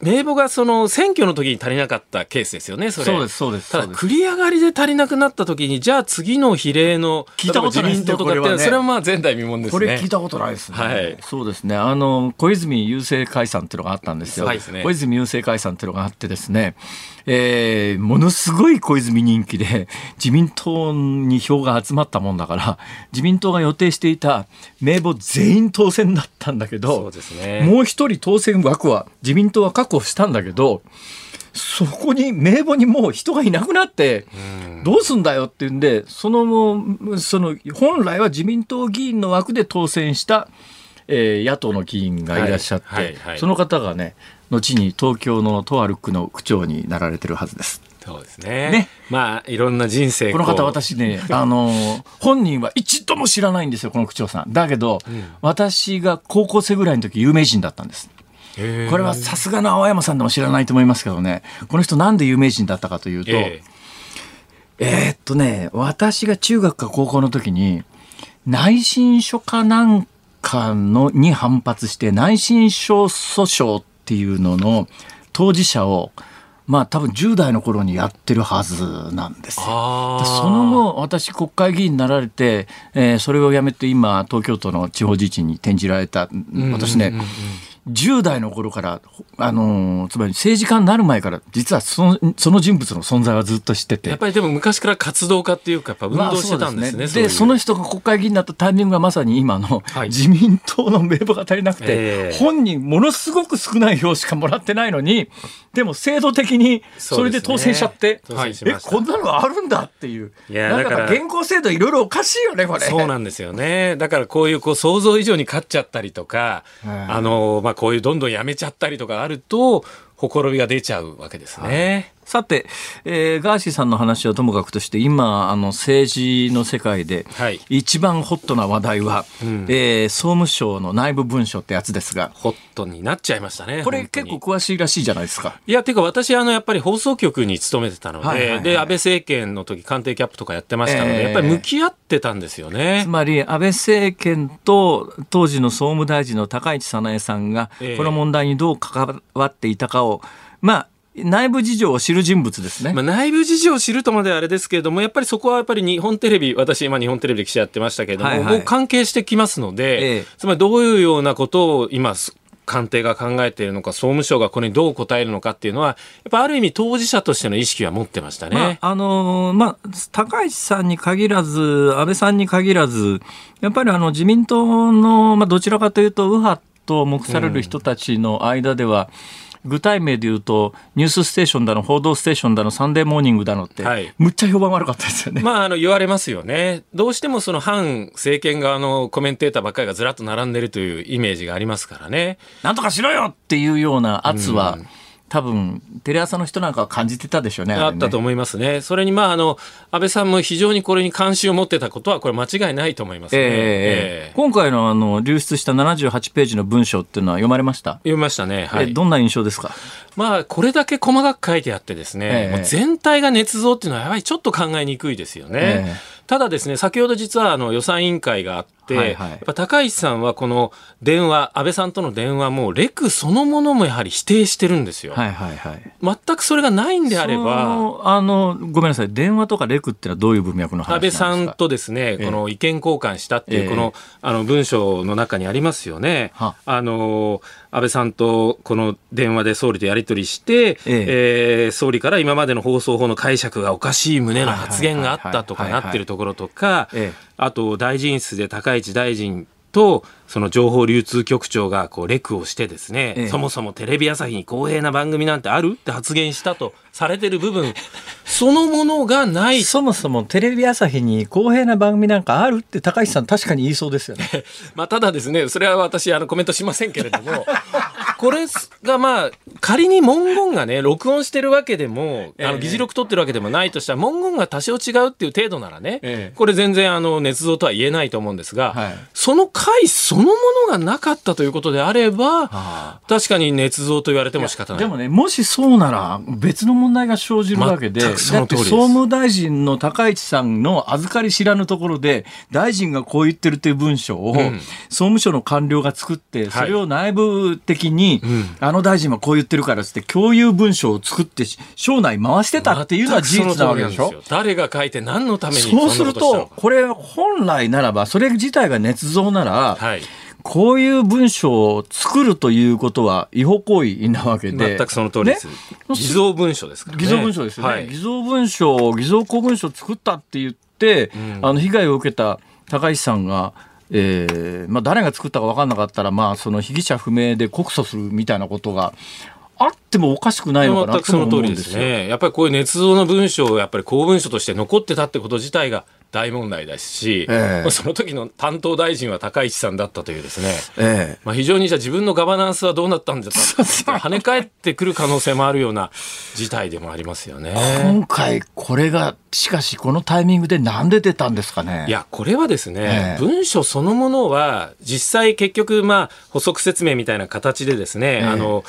名簿がその選挙の時に足りなかったケースですよね、それ。そうです、そうです。ただ、繰り上がりで足りなくなった時に、じゃあ次の比例の、聞いたことない自民党とかって、ね、それはまあ前代未聞ですね。これ聞いたことないですね。はい。そうですね。あの、小泉郵政解散っていうのがあったんですよ。はい、ね、小泉郵政解散っていうのがあってですね、えー、ものすごい小泉人気で、自民党に票が集まったもんだから、自民党が予定していた名簿全員当選だったんだけど、そうですね、もう一人当選枠は自民党は確保したんだけど、そこに名簿にもう人がいなくなって、どうすんだよって言うんで、その、その、本来は自民党議員の枠で当選した、えー、野党の議員がいらっしゃって、はいはいはい、その方がね、後に東京のとある区の区長になられてるはずです。そうですね。ね。まあ、いろんな人生この方、私ね、あの、本人は一度も知らないんですよ、この区長さん。だけど、うん、私が高校生ぐらいの時、有名人だったんです。これはさすがの青山さんでも知らないと思いますけどね、この人なんで有名人だったかというと、えー、えー、っとね、私が中学か高校の時に、内申書かなんかのに反発して、内申書訴訟っていうのの当事者を、まあ多分10代の頃にやってるはずなんです。よ。その後私国会議員になられて、えー、それをやめて今東京都の地方自治に転じられた。私ね、うんうんうん。うん10代の頃から、あのー、つまり政治家になる前から、実はそのその人物の存在はずっと知ってて。やっぱりでも昔から活動家っていうか、やっぱ運動してたんですね。まあ、そで、ね、その人が国会議員になったタイミングがまさに今の、自民党の名簿が足りなくて、えー、本人ものすごく少ない票しかもらってないのに、でも制度的にそれで当選しちゃって、ね、え、こんなのあるんだっていう。いや、だから、現行制度いろいろおかしいよね、これ。そうなんですよね。だからこういうこう想像以上に勝っちゃったりとか、あの、まあ、こういうどんどんやめちゃったりとかあると、ほころびが出ちゃうわけですね。さて、えー、ガーシーさんの話はともかくとして今あの政治の世界で一番ホットな話題は、はい、えー、総務省の内部文書ってやつですが。ホットになっちゃいましたねこれ結構詳しいらしいじゃないですか。いやていうか私あのやっぱり放送局に勤めてたのではいはいはい、で安倍政権の時官邸キャップとかやってましたので、えー、やっぱり向き合ってたんですよね。つまり安倍政権と当時の総務大臣の高市早苗さんがこの問題にどう関わっていたかを、まあ内部事情を知る人物ですね。まあ、内部事情を知るとまではあれですけれども、やっぱりそこはやっぱり日本テレビ、私今日本テレビで記者やってましたけれども、はいはい、関係してきますので、ええ、つまりどういうようなことを今、官邸が考えているのか、総務省がこれにどう答えるのかっていうのは、やっぱある意味当事者としての意識は持ってましたね。まあ、あのー、まあ、高市さんに限らず、安倍さんに限らず、やっぱりあの自民党の、まあ、どちらかというと、右派と目される人たちの間では、うん具体名で言うと、ニュースステーションだの、報道ステーションだの、サンデーモーニングだのって、はい、むっちゃ評判悪かったですよね。まあ、あの、言われますよね。どうしてもその反政権側のコメンテーターばっかりがずらっと並んでるというイメージがありますからね。なんとかしろよっていうような圧は、うん多分テレ朝の人なんかは感じてたでしょうね。あったと思いますね。それにまああの安倍さんも非常にこれに関心を持ってたことはこれ間違いないと思いますね。えーえー、今回のあの流出した78ページの文章っていうのは読まれました？読みましたね。はい。どんな印象ですか？まあこれだけ細かく書いてあってですね、えー、もう全体が捏造っていうのはやはりちょっと考えにくいですよね。ただですね、先ほど実はあの予算委員会があって、はいはい。やっぱ高市さんはこの電話、安倍さんとの電話も、レクそのものもやはり否定してるんですよ。はいはいはい。全くそれがないんであれそば、のあのごめんなさい。電話とかレクってのはどういう文脈の話ですか？さんとですね、えこの意見交換したっていう、ええ。この、あの、文章の中にありますよね。は。あの、安倍さんとこの電話で総理とやり取りして、ええ。ー総理から今までの放送法の解釈がおかしい旨の発言があったとかなってるところとかええ、あと大臣室で高市大臣とその情報流通局長がこうレクをしてですね、ええ。そもそもテレビ朝日に公平な番組なんてあるって発言したとされてる部分。そのものがない。そもそもテレビ朝日に公平な番組なんかあるって高市さん確かに言いそうですよね。まあ、ただですね、それは私、あの、コメントしませんけれども、これがまあ、仮に文言がね、録音してるわけでも、あえ。えの、議事録取ってるわけでもないとしたら、文言が多少違うっていう程度ならね、ええ。これ全然、あの、捏造とは言えないと思うんですが、はい。その回そのものがなかったということであれば、あ。確かに捏造と言われても仕方ない。でもね、もしそうなら別の問題が生じるわけで、総務大臣の高市さんの預かり知らぬところで、大臣がこう言ってるという文章を、ん。総務省の官僚が作って、それを内部的に、んあの大臣はこう言ってるからって、共有文書を作って、省内回してたっていうのは事実なわけでしょ？誰が書いて何のためにそうすると、これ本来ならば、それ自体が捏造なら、はい。こういう文章を作るということは違法行為なわけで。全くその通りです。ね？偽造文書ですからね。偽造文書ですよね、はい偽造文書偽造公文書を作ったって言って、んあの被害を受けた高市さんが、えーまあ、誰が作ったか分かんなかったら、まあ、その被疑者不明で告訴するみたいなことがあってもおかしくないのかな全くそのと思うん通りですですよ。ね。やっぱりこういう捏造の文章をやっぱり公文書として残ってたってこと自体が大問題ですし、ええその時の担当大臣は高市さんだったというですね。ええまあ非常にじゃあ自分のガバナンスはどうなったんだった跳ね返ってくる可能性もあるような事態でもありますよね。今回これがしかしこのタイミングでなんで出たんですかね。いや、これはですね、ええ文書そのものは、実際結局、まあ、補足説明みたいな形でですね、えあの、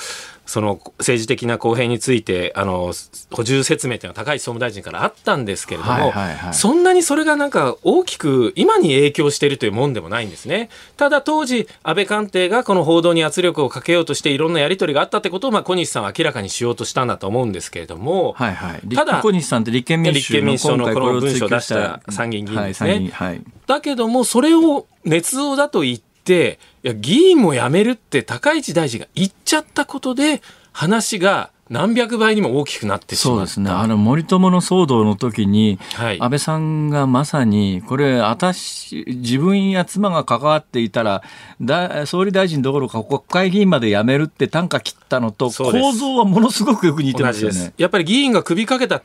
その政治的な公平について、あの、補充説明というのは高市総務大臣からあったんですけれども、はいはいはいそんなにそれがなんか大きく今に影響しているというもんでもないんですね。ただ当時、安倍官邸がこの報道に圧力をかけようとしていろんなやり取りがあったってことを、まあ、小西さんは明らかにしようとしたんだと思うんですけれども、はいはい。ただ小西さんって立憲民主党のこの文書を出した参議院議員ですねはいはいだけども、それを捏造だと言って、いや、議員も辞めるって高市大臣が言っちゃったことで、話が何百倍にも大きくなってしまった。そうですね。あの森友の騒動の時に、はい安倍さんがまさにこれ私自分や妻が関わっていたらだ総理大臣どころか国会議員まで辞めるって単価切ったのと構造はものすごくよく似てますよね。。やっぱり議員が首かけた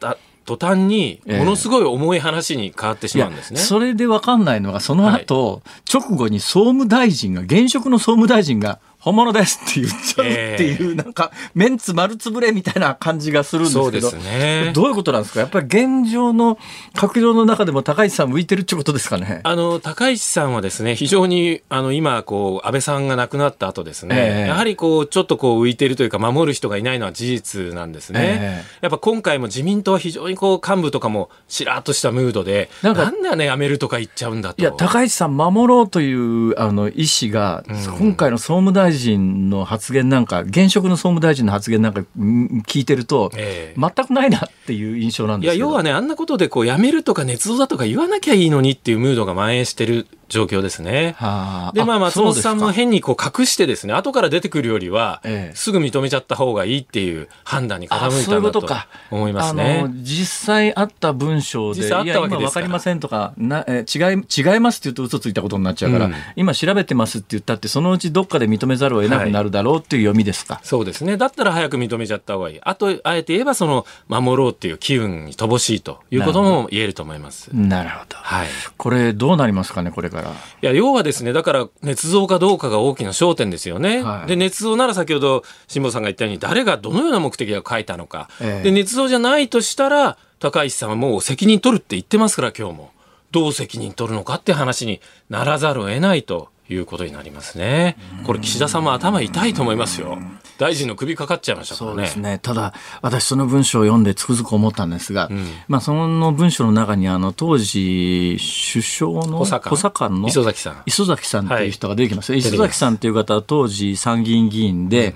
途端に、ええものすごい重い話に変わってしまうんですね。それで分かんないのがその後、直後に総務大臣が現職の総務大臣が本物ですって言っちゃうっていう、なんかメンツ丸つぶれみたいな感じがするんですけどね。どういうことなんですか？やっぱり現状の閣僚の中でも高市さん向いてるってことですかね？あの高市さんはですね非常にあの今こう安倍さんが亡くなった後ですね、ええ。やはりこうちょっとこう浮いてるというか守る人がいないのは事実なんですね、えやっぱ今回も自民党は非常にこう幹部とかもしらっとしたムードでなかなんんでねやめるとか言っちゃうんだと。いや高市さん守ろうというあの意思が、今回の総務大臣の発言なんか現職の総務大臣の発言なんかうん聞いてると、ええ。全くないなっていう印象なんいやですけど。要はねあんなことでこうやめるとか捏造だとか言わなきゃいいのにっていうムードが蔓延してる状況ですね。はあでまあ松本さんも変にこう隠してですね後から出てくるよりは、ええすぐ認めちゃった方がいいっていう判断に傾いいたんことか思いますね。実際あった文章で、実際あったわけですかりませんとか、なえ違い違いますって言うと嘘ついたことになっちゃうから、うん今調べてますって言ったって、そのうちどっかで認めざるを得なくなるだろうっていう読みですか？そうですね。だったら早く認めちゃった方がいい。あと、あえて言えば、その、守ろうっていう機運に乏しいということも言えると思います。なるほど。はい。これどうなりますかね、これから。いや、要はですね、だから、捏造かどうかが大きな焦点ですよね。はいで、捏造なら先ほど、辛坊さんが言ったように、誰がどのような目的が書いたのか。ええで、捏造じゃないとしたら、高市さんはもう責任取るって言ってますから、今日も。どう責任取るのかって話にならざるを得ないということになりますね。これ岸田さんも頭痛いと思いますよ。大臣の首かかっちゃいましたからね。そうですね。ただ、私その文章を読んでつくづく思ったんですが、まあその文章の中にあの当時首相の補佐官の磯崎さん磯崎さんっていう人が出てきます。はい磯崎さんっていう方は当時参議院議員で、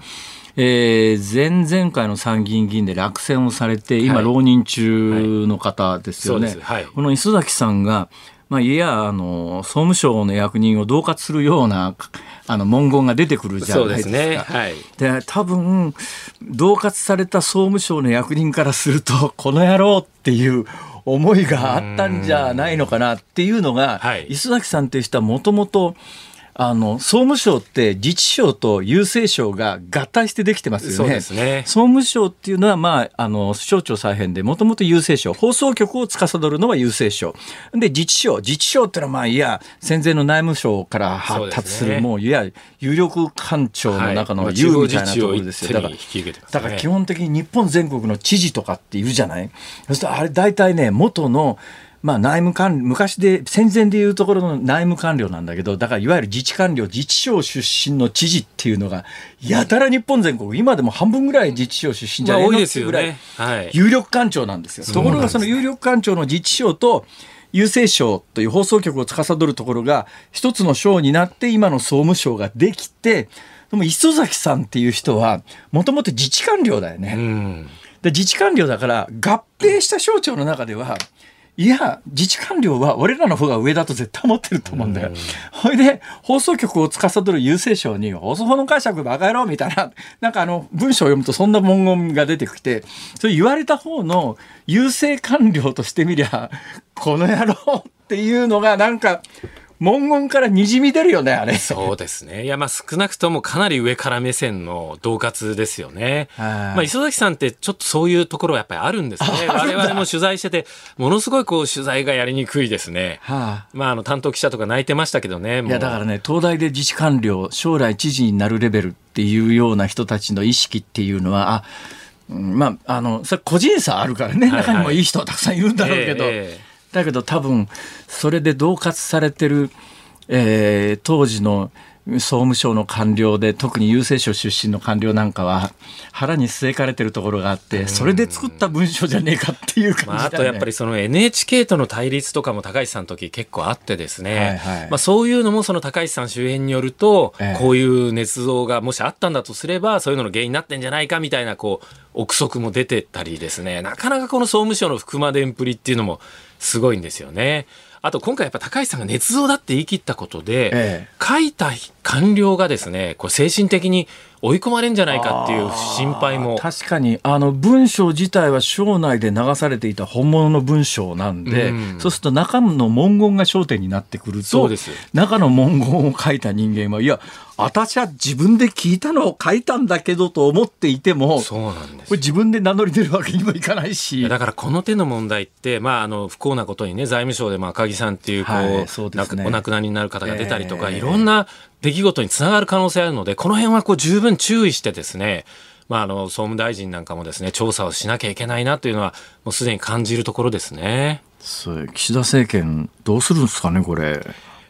えー前々回の参議院議員で落選をされて、今、はい浪人中の方ですよね。そうですはいこの磯崎さんが、まあ、いや、あの、総務省の役人を恫喝するような、あの、文言が出てくるじゃないですすか。ね。はい。で多分恫喝された総務省の役人からするとこの野郎っていう思いがあったんじゃないのかなっていうのが、はい磯崎さんっていう人はもともとあの総務省って自治省と郵政省が合体してできてますよね。ね。総務省っていうのは、まあ、あの省庁再編でもともと郵政省放送局を司るのは郵政省。で自治省。自治省っていうのはまあいや戦前の内務省から発達するね。もういや有力官庁の中のはい。優みたいなところですよ。だから基本的に日本全国の知事とかっているじゃない？そうするとあれ大体ね元のまあ内務官昔で戦前でいうところの内務官僚なんだけどだからいわゆる自治官僚自治省出身の知事っていうのがやたら日本全国今でも半分ぐらい自治省出身じゃないですっていうぐらい。有力官庁なんですよ。ところがその有力官庁の自治省と郵政省という放送局を司るところが一つの省になって今の総務省ができてでも磯崎さんっていう人はもともと自治官僚だよね。うん。で自治官僚だから合併した省庁の中ではいや自治官僚は俺らの方が上だと絶対思ってると思うんだよ。ほいで放送局を司る郵政省に放送法の解釈バカ野郎みたいななんかあの文章を読むとそんな文言が出てきてそれ言われた方の郵政官僚としてみりゃこの野郎っていうのがなんか文言からにじみ出るよねあれ。そうですね。いや、まあ少なくともかなり上から目線の恫喝ですよね。はいまあ磯崎さんってちょっとそういうところはやっぱりあるんですね。我々も取材してて、ものすごいこう取材がやりにくいですね。はあまああの担当記者とか泣いてましたけどね。いやだからね東大で自治官僚将来知事になるレベルっていうような人たちの意識っていうのはあ、うんまああのそれ個人差あるからね、はいはい中にもいい人はたくさんいるんだろうけど、えええだけど多分それで恫喝されてる、えー当時の総務省の官僚で特に郵政省出身の官僚なんかは腹に据えかれてるところがあってそれで作った文章じゃねえかっていう感じだ、ね。まあ、あとやっぱりその NHK との対立とかも高市さんの時結構あってですね、はいはい。まあ、そういうのもその高市さん周辺によると、ええ。こういう捏造がもしあったんだとすればそういうのの原因になってんじゃないかみたいなこう憶測も出てたりですね。なかなかこの総務省の福間伝プリっていうのもすごいんですよね。あと今回やっぱ高市さんが捏造だって言い切ったことで、ええ。書いた官僚がですねこう精神的に追い込まれるんじゃないかっていう心配も。確かに。あの文章自体は省内で流されていた本物の文章なんで、うん。そうすると中の文言が焦点になってくるとそうです。中の文言を書いた人間はいや私は自分で聞いたのを書いたんだけどと思っていてもこそうなんですれ自分で名乗り出るわけにもいかないしだからこの手の問題って、まあ、あの不幸なことにね財務省でまあ赤木さんっていうこう、はいそうねなお亡くなりになる方が出たりとか、ええいろんな出来事につながる可能性あるのでこの辺はこう十分注意してですねまあ、あの総務大臣なんかもですね調査をしなきゃいけないなというのはもうすでに感じるところですね。そう岸田政権どうするんですかねこれ。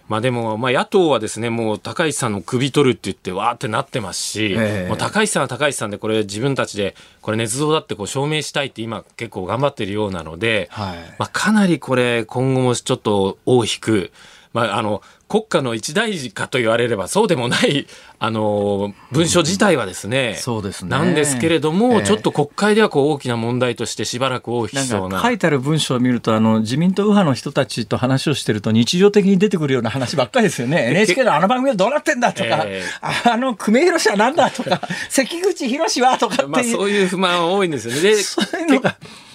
まあでも、まあ野党はですね、もう高市さんの首取るって言ってわーってなってますし、ええ。もう高市さんは高市さんでこれ自分たちでこれ捏造だってこう証明したいって今結構頑張ってるようなので、はい。まあかなりこれ今後もちょっと尾を引く、まああの、国家の一大事かと言われればそうでもない、あの、文書自体はですね、そうですね。なんですけれども、ええ。ちょっと国会ではこう大きな問題としてしばらく尾を引なんきそうな。か書いてある文章を見るとあの自民党右派の人たちと話をしてると日常的に出てくるような話ばっかりですよね。NHK のあの番組はどうなってんだとか、ええ。あの久米宏はなんだとか 関口宏はとかっていう、まあそういう不満は多いんですよね。で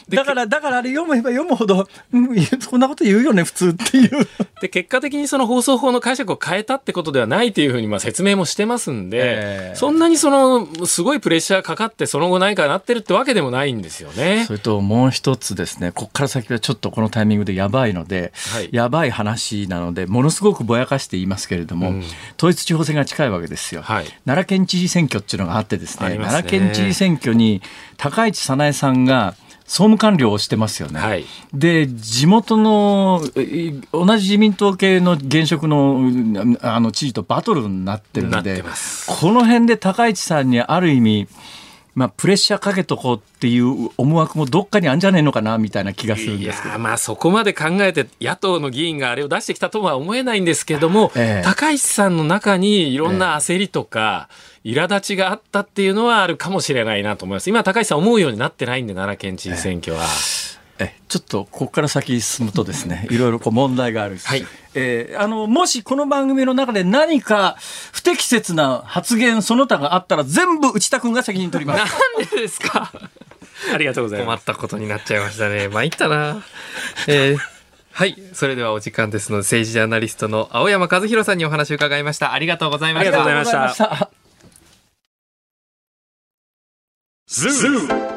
だからだからあれ読めば読むほど、うん、そんなこと言うよね普通っていう。で結果的にその放送法の解釈を変えたってことではないというふうにまあ説明もしてますんで、ええ。そんなにそのすごいプレッシャーかかってその後何かなってるってわけでもないんですよね。そ。れともう一つですねここから先はちょっとこのタイミングでやばいので、はい。やばい話なのでものすごくぼやかして言いますけれども、うん。統一地方選が近いわけですよ、はい。奈良県知事選挙っていうのがあってですねね。奈良県知事選挙に高市早苗さんが総務官僚をしてますよね。はいで地元のえ同じ自民党系の現職のうんあの知事とバトルになってるんでこの辺で高市さんにある意味、まあ、プレッシャーかけとこうっていう思惑もどっかにあるんじゃないのかなみたいな気がするんですけど。ーまあそこまで考えて野党の議員があれを出してきたとは思えないんですけども、ええ。高市さんの中にいろんな焦りとか、苛立ちがあったっていうのはあるかもしれないなと思います。今高市さん思うようになってないんで奈良県知事選挙は、えちょっとここから先進むとですね いろいろこう問題がある、はいえーあのもしこの番組の中で何か不適切な発言その他があったら全部内田君が責任取ります なんでですか？ありがとうござい困ますったことになっちゃいましたね。参ったな。えーはい。それではお時間ですので、政治ジャーナリストの青山和弘さんにお話を伺いました。ありがとうございました。ありがとうございました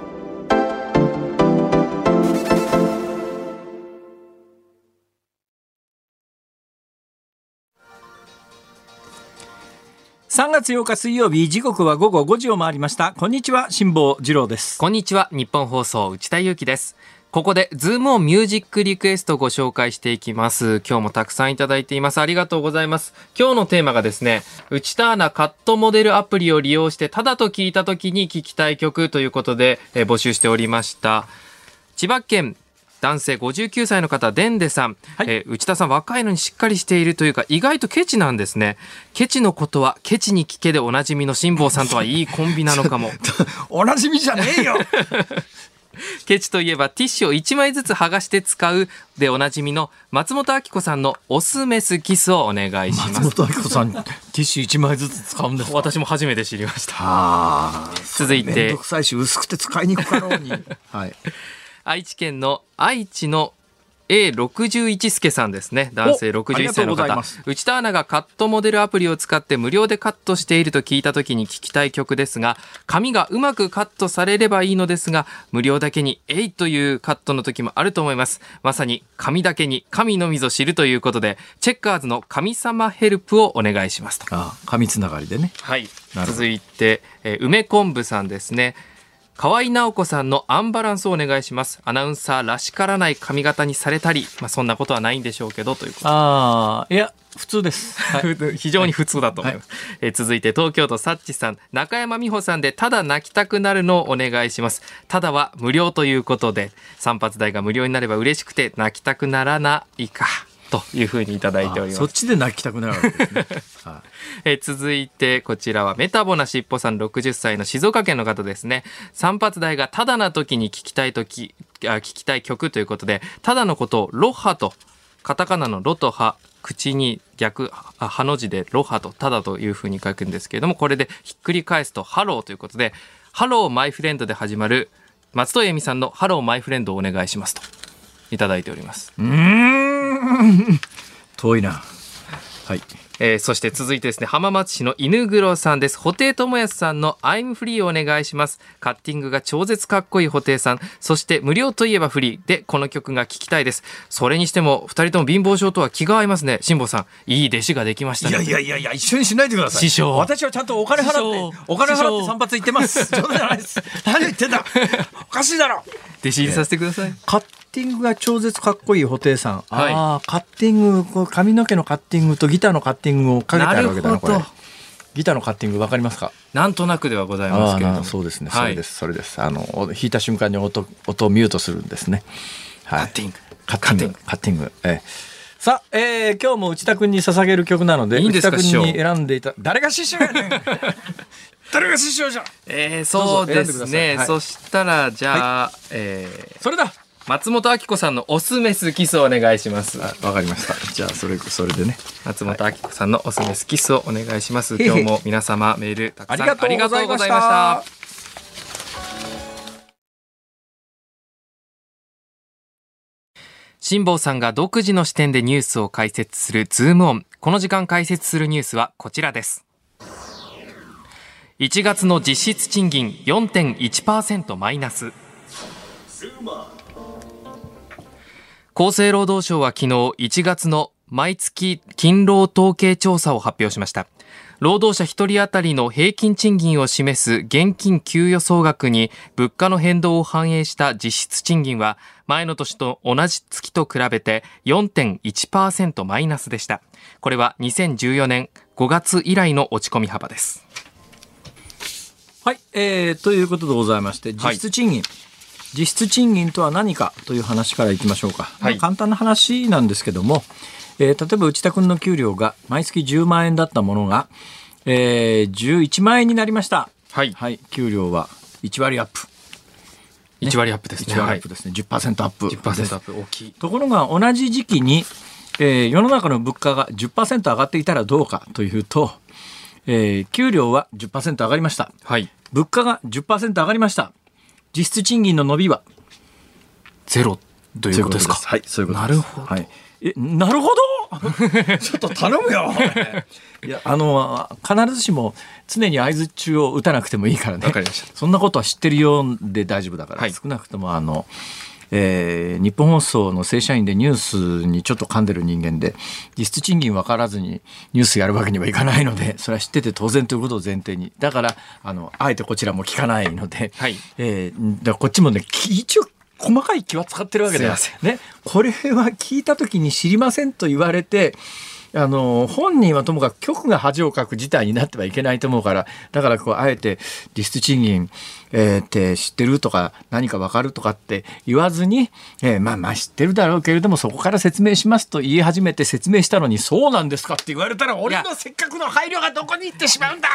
3月8日水曜日時刻は午後5時を回りましたこんにちは辛坊治郎ですこんにちは。日本放送内田裕樹です。ここでズームオンミュージックリクエストをご紹介していきます。今日もたくさんいただいています。ありがとうございます。今日のテーマがですね、内田アナカットモデルアプリを利用してただと聞いた時に聞きたい曲ということで、え募集しておりました。千葉県男性59歳の方、デンデさん、はいえー内田さん若いのにしっかりしているというか、意外とケチなんですね。ケチのことは、ケチに聞けでおなじみの辛坊さんとはいいコンビなのかも。おなじみじゃねえよ ケチといえばティッシュを1枚ずつ剥がして使うでおなじみの松本明子さんのオスメスキスをお願いし松ます。本明子さんティッシュ1枚ずつ使うんですか？私も初めて知りました。続いてめんどくさいし薄くて使いにくかろうに はい愛知県の愛知の A61 助さんですね。男性おあり61がと歳の方内田アナがカットモデルアプリを使って無料でカットしていると聞いた時に聞きたい曲ですが髪がうまくカットされればいいのですが無料だけに「えい」というカットの時もあると思います。まさに髪だけに神のみぞ知るということでチェッカーズの神様ヘルプをお願いしますと。あ紙つながりでね。はい。続いて、えー梅昆布さんですね河合直子さんのアンバランスをお願いします。アナウンサーらしからない髪型にされたり、まあ、そんなことはないんでしょうけどということ。ああいや普通です、はい。非常に普通だと思います、えー続いて東京都サッチさん。中山美穂さんでただ泣きたくなるのをお願いしますただは無料ということで散髪代が無料になれば嬉しくて泣きたくならないかというふうにいただいております。あそっちで泣きたくなるわけですね、はい。えー続いてこちらはメタボなしっぽさん60歳の静岡県の方ですね。散髪代がただな時に聞きたい時あ聞きたい曲ということでただのことをロハとカタカナのロとハ口に逆あハの字でロハとただというふうに書くんですけれどもこれでひっくり返すとハローということで Hello, my friend で始まる松任谷由実さんの Hello, my friend をお願いしますといただいております。うーん遠いな。はい。えーそして続いてですね浜松市の犬黒さんです。布袋寅泰さんの「I'm Free」をお願いします。カッティングが超絶かっこいい布袋さん。そして無料といえばフリーでこの曲が聴きたいです。それにしても二人とも貧乏症とは気が合いますね。辛坊さんいい弟子ができましたね。いやいやいや一緒にしないでください。師匠。私はちゃんとお金払ってお金払って散髪行ってます。冗談じゃないです。何言ってんだ。おかしいだろ。弟子入りさせてください。カッティングが超絶かっこいい布袋さん、はい。ああカッティング髪の毛のカッティングとギターのカッティングをかけてあるわけだなこれギターのカッティングわかりますか？なんとなくではございますけれど。も。そうですね、はい。それですそれです。あのお弾いた瞬間に音音をミュートするんですね、はい、カッティング。カッティング。カッティング。ええ。さあ、えー、今日も内田君に捧げる曲なのでいいんですか内田君に選んでいた誰が師匠やねん。誰が師匠じゃん。えー、そうですね。はい。そしたら、じゃあ、えーそれだ松本明子さんのオスメスキスをお願いします。あわかりましたじゃあそれそれでね松本明子さんのオスメスキスをお願いします。今日も皆様メールたくさんありがとうございましたありがとうございました。辛坊さんが独自の視点でニュースを解説するズームオン。この時間解説するニュースはこちらです。1月の実質賃金4.1%マイナス。厚生労働省は昨日1月の毎月勤労統計調査を発表しました。労働者1人当たりの平均賃金を示す現金給与総額に物価の変動を反映した実質賃金は前の年と同じ月と比べて4.1%マイナスでした。これは2014年5月以来の落ち込み幅です。はい、えー、ということでございまして実質賃金、実質賃金とは何かという話からいきましょうか、はい。まあ簡単な話なんですけども、えー例えば内田君の給料が毎月10万円だったものが、えー、11万円になりました。はい。はい。給料は1割アップ。1割アップですね。1割アップですね、10%アップ。10%アップ。大きい。ところが同じ時期に、えー世の中の物価が10%上がっていたらどうかというと、えー給料は10%上がりました。はい。物価が10%上がりました実質賃金の伸びはゼロということですか？はい、そういうことです。なるほどはい。え、なるほど？ちょっと頼むよ いや、あの、必ずしも常に合図中を打たなくてもいいからね。わかりましたそんなことは知ってるようで大丈夫だから、はい少なくともあの、えー日本放送の正社員でニュースにちょっと噛んでる人間で実質賃金分からずにニュースやるわけにはいかないのでそれは知ってて当然ということを前提に。だからあのあえてこちらも聞かないので、はい。えーだこっちもねき一応細かい気は使ってるわけだよ。すいまね、これは聞いた時に知りませんと言われてあの本人はともかく局が恥をかく事態になってはいけないと思うからだからこうあえて実質賃金、えーって知ってるとか何か分かるとかって言わずに、えーまあまあ知ってるだろうけれどもそこから説明しますと言い始めて説明したのにそうなんですかって言われたら俺のせっかくの配慮がどこに行ってしまうんだ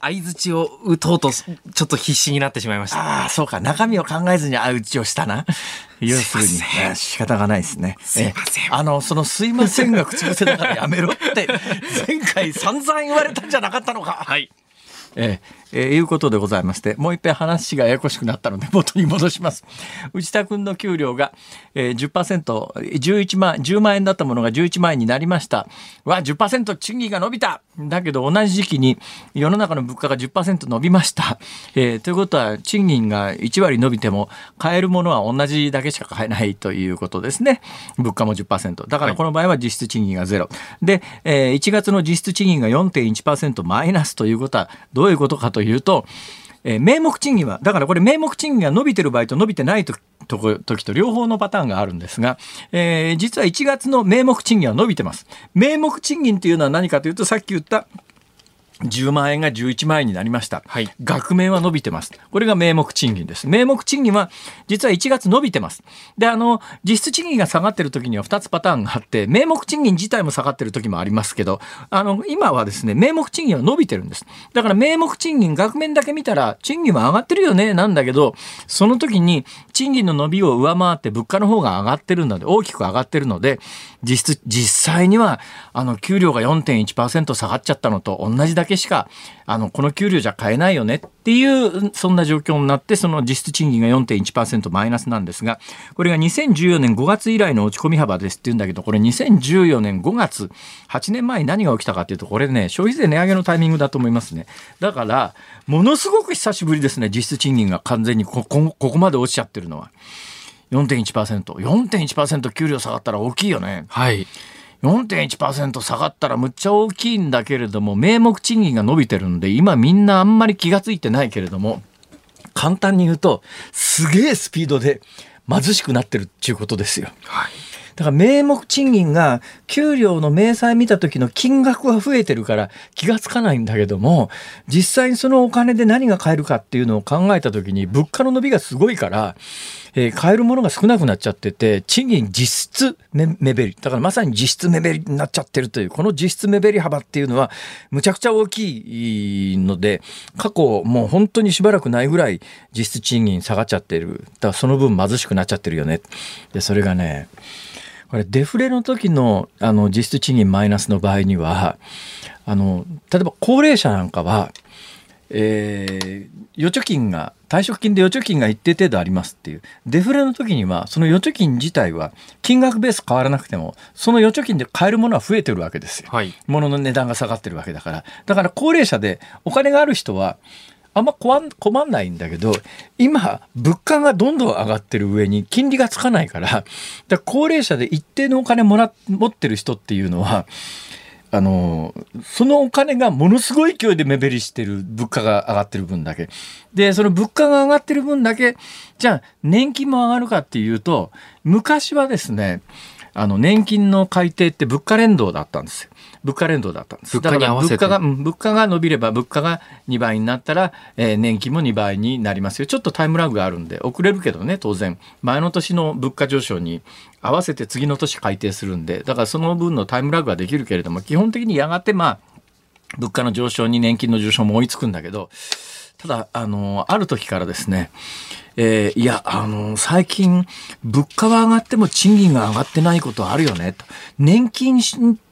相槌を打とうとちょっと必死になってしまいました。ああ、そうか。中身を考えずに相打ちをしたな。要するに仕方がないですね。すいませんえあの、そのすいませんが口癖だからやめろって、前回散々言われたんじゃなかったのか。はい。えええーいうことでございまして、もう一遍話がややこしくなったので 元に戻します。内田君の給料が、えー、10%、11万、10万円だったものが11万円になりました。わ、10%賃金が伸びただけど同じ時期に世の中の物価が10%伸びました。えーということは、賃金が1割伸びても、買えるものは同じだけしか買えないということですね。物価も10%。だからこの場合は実質賃金がゼロ。で、えー1月の実質賃金が4.1%マイナスということは、どういうことかとというと、えー名目賃金は、だからこれ名目賃金が伸びてる場合と伸びてない時と時と両方のパターンがあるんですが、えー実は1月の名目賃金は伸びてます。名目賃金というのは何かというと、さっき言った10万円が11万円になりました。はい額面は伸びてます。これが名目賃金です。名目賃金は実は1月伸びてます。で、あの、実質賃金が下がってる時には2つパターンがあって、名目賃金自体も下がってる時もありますけど、あの、今はですね、名目賃金は伸びてるんです。だから名目賃金、額面だけ見たら、賃金は上がってるよね、なんだけど、その時に賃金の伸びを上回って物価の方が上がってるので、大きく上がってるので、実質、実際には、あの、給料が4.1%下がっちゃったのと同じだけけしか、あの、この給料じゃ買えないよねっていう、そんな状況になって、その実質賃金が4.1%マイナスなんですが、これが2014年5月以来の落ち込み幅ですって言うんだけど、これ2014年5月、8年前に何が起きたかっていうと、これね、消費税値上げのタイミングだと思いますね。だから、ものすごく久しぶりですね、実質賃金が完全にここここまで落ちちゃってるのは。4.1%。4.1%給料下がったら大きいよね。はい。4.1%下がったらむっちゃ大きいんだけれども名目賃金が伸びてるんで今みんなあんまり気がついてないけれども簡単に言うとすげえスピードで貧しくなってるっていうことですよ。はい。だから名目賃金が給料の明細見た時の金額は増えてるから気がつかないんだけども、実際にそのお金で何が買えるかっていうのを考えた時に物価の伸びがすごいから、えー、買えるものが少なくなっちゃってて、賃金実質目減り。だからまさに実質目減りになっちゃってるという、この実質目減り幅っていうのはむちゃくちゃ大きいので、過去もう本当にしばらくないぐらい実質賃金下がっちゃってる。だからその分貧しくなっちゃってるよね。で、それがね、これデフレの時のあの実質賃金マイナスの場合には、あの、例えば高齢者なんかは、えー、預貯金が退職金で預貯金が一定程度ありますっていう。デフレの時にはその預貯金自体は金額ベース変わらなくてもその預貯金で買えるものは増えてるわけですよ、はい、物の値段が下がってるわけだから。だから高齢者でお金がある人はあんま困んないんだけど今物価がどんどん上がってる上に金利がつかないからから高齢者で一定のお金もら持ってる人っていうのはあのそのお金がものすごい勢いで目減りしてる物価が上がってる分だけでその物価が上がってる分だけじゃあ年金も上がるかっていうと昔はですねあの年金の改定って物価連動だったんですよ。物価連動だったんです。物価に合わせて。物価が、物価が伸びれば物価が2倍になったら、えー、年金も2倍になりますよ。ちょっとタイムラグがあるんで、遅れるけどね、当然。前の年の物価上昇に合わせて次の年改定するんで、だからその分のタイムラグはできるけれども、基本的にやがてまあ、物価の上昇に年金の上昇も追いつくんだけど、ただ、あの、ある時からですね、えー、いや、あの、最近、物価は上がっても賃金が上がってないことあるよね、と。年金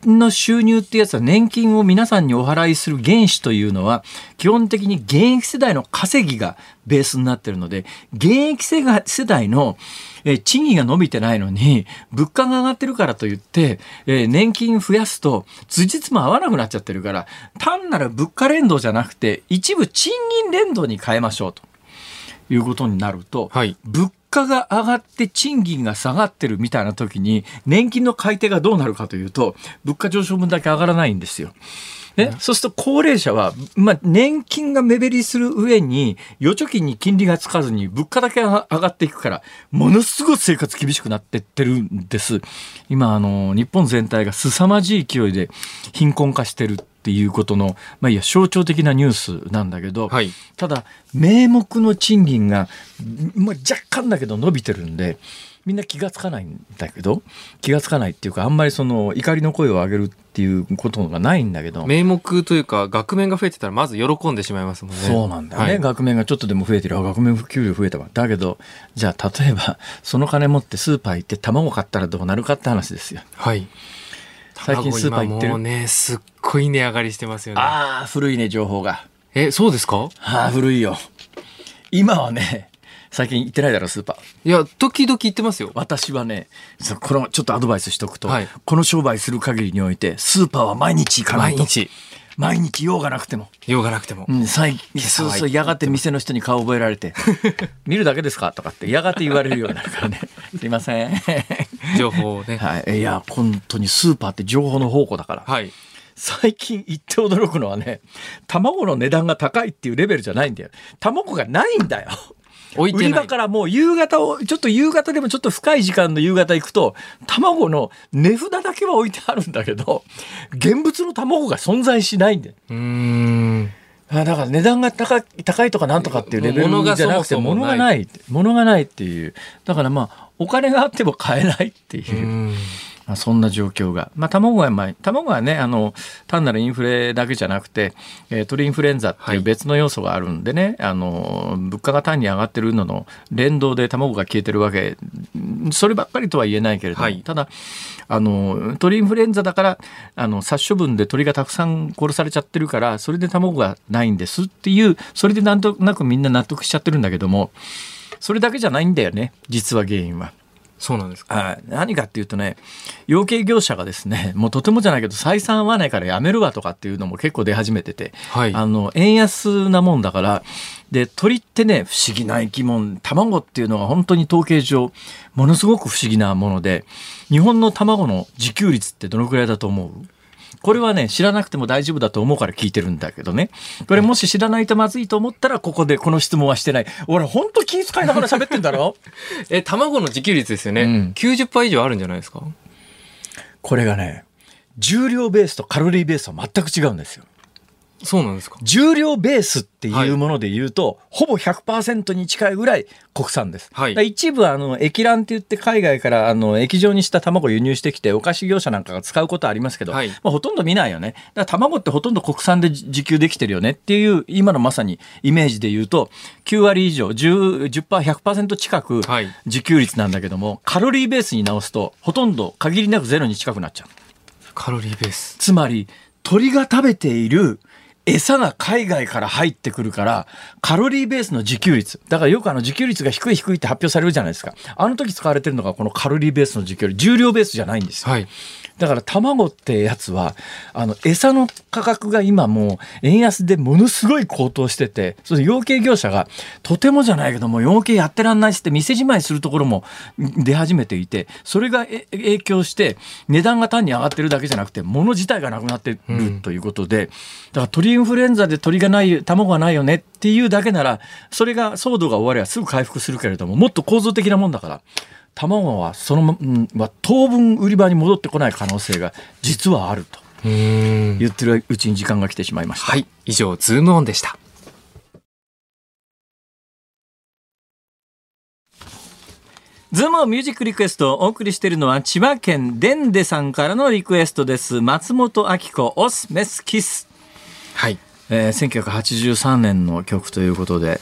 の収入ってやつは、年金を皆さんにお払いする原資というのは、基本的に現役世代の稼ぎがベースになってるので、現役世代の、え賃金が伸びてないのに、物価が上がってるからといって、え年金増やすと、辻褄も合わなくなっちゃってるから、単なる物価連動じゃなくて、一部賃金連動に変えましょうということになると、はい、物価が上がって賃金が下がってるみたいな時に、年金の改定がどうなるかというと、物価上昇分だけ上がらないんですよ。ね、そうすると高齢者は、まあ、年金が目減りする上に、預貯金に金利がつかずに物価だけ上がっていくから、ものすごい生活厳しくなってってるんです。今、あの、日本全体が凄まじい勢いで貧困化してるっていうことの、まあ、いや象徴的なニュースなんだけど、はい、ただ名目の賃金が、まあ、若干だけど伸びてるんでみんな気がつかないんだけど気がつかないっていうかあんまりその怒りの声を上げるっていうことがないんだけど。名目というか額面が増えてたらまず喜んでしまいますもんね。そうなんだよね、はい、額面がちょっとでも増えてる。額面給料増えたわ。だけどじゃあ例えばその金持ってスーパー行って卵買ったらどうなるかって話ですよ。はい。最近スーパー行ってるもうねすっごい値上がりしてますよね。ああ古いね情報が。えそうですか？ああ古いよ。今はね最近行ってないだろスーパー。いや時々行ってますよ。私はねこのちょっとアドバイスしとくと、はい、この商売する限りにおいてスーパーは毎日行かないと。毎日。毎日用がなくても。用がなくても、うん、最そうそうやがて店の人に顔覚えられて「見るだけですか?」とかってやがて言われるようになるからねすいません。情報ね、はい、いや本当にスーパーって情報の宝庫だから、はい、最近言って驚くのはね卵の値段が高いっていうレベルじゃないんだよ。卵がないんだよ売り場からもう夕方を、ちょっと夕方でもちょっと深い時間の夕方行くと、卵の値札だけは置いてあるんだけど、現物の卵が存在しないんだよ。うん。だから値段が高高いとかなんとかっていうレベルじゃなくて物がない物がないっていう。だからまあお金があっても買えないっていうまあ、そんな状況が、まあ、卵は、まあ、卵はねあの単なるインフレだけじゃなくて、えー、鳥インフルエンザっていう別の要素があるんでね、はい、あの物価が単に上がってるのの連動で卵が消えてるわけ。そればっかりとは言えないけれども、はい、ただあの鳥インフルエンザだからあの殺処分で鳥がたくさん殺されちゃってるからそれで卵がないんですっていうそれでなんとなくみんな納得しちゃってるんだけどもそれだけじゃないんだよね実は原因は。そうなんですか？何かっていうとね養鶏業者がですね もうとてもじゃないけど採算合わないからやめるわとかっていうのも結構出始めてて、はい、あの円安なもんだからで鳥ってね不思議な生き物卵っていうのが本当に統計上ものすごく不思議なもので日本の卵の自給率ってどのくらいだと思う？これはね、知らなくても大丈夫だと思うから聞いてるんだけどね。これもし知らないとまずいと思ったら、ここでこの質問はしてない。俺、ほんと気遣いながら喋ってんだろ？え、卵の自給率ですよね。うん90%以上あるんじゃないですか？これがね、重量ベースとカロリーベースは全く違うんですよ。そうなんですか？重量ベースっていうもので言うと、ほぼ100%に近いぐらい国産です。はい一部あの液卵って言って海外からあの液状にした卵を輸入してきてお菓子業者なんかが使うことはありますけど、はいまあ、ほとんど見ないよね。だから卵ってほとんど国産で自給できてるよねっていう今のまさにイメージで言うと9割以上10、10% 100%近くはい自給率なんだけども、カロリーベースに直すとほとんど限りなくゼロに近くなっちゃう。カロリーベース。つまり鳥が食べている餌が海外から入ってくるからカロリーベースの自給率。だからよくあの自給率が低い低いって発表されるじゃないですか。あの時使われてるのがこのカロリーベースの自給率。重量ベースじゃないんですよ。はい。だから卵ってやつはあの餌の価格が今もう円安でものすごい高騰しててそれ養鶏業者がとてもじゃないけども養鶏やってらんないっつって店じまいするところも出始めていてそれが影響して値段が単に上がってるだけじゃなくて物自体がなくなってるということで、だから鳥インフルエンザで鳥がない卵がないよねっていうだけならそれが騒動が終わればすぐ回復するけれどももっと構造的なもんだから。卵はそのま、うんまあ、当分売り場に戻ってこない可能性が実はあると。言ってるうちに時間が来てしまいました。はい。以上、ズームオンでした。ズームミュージックリクエストをお送りしているのは千葉県デンデさんからのリクエストです。松本明子オスメスキス。はい。えー、1983年の曲ということで、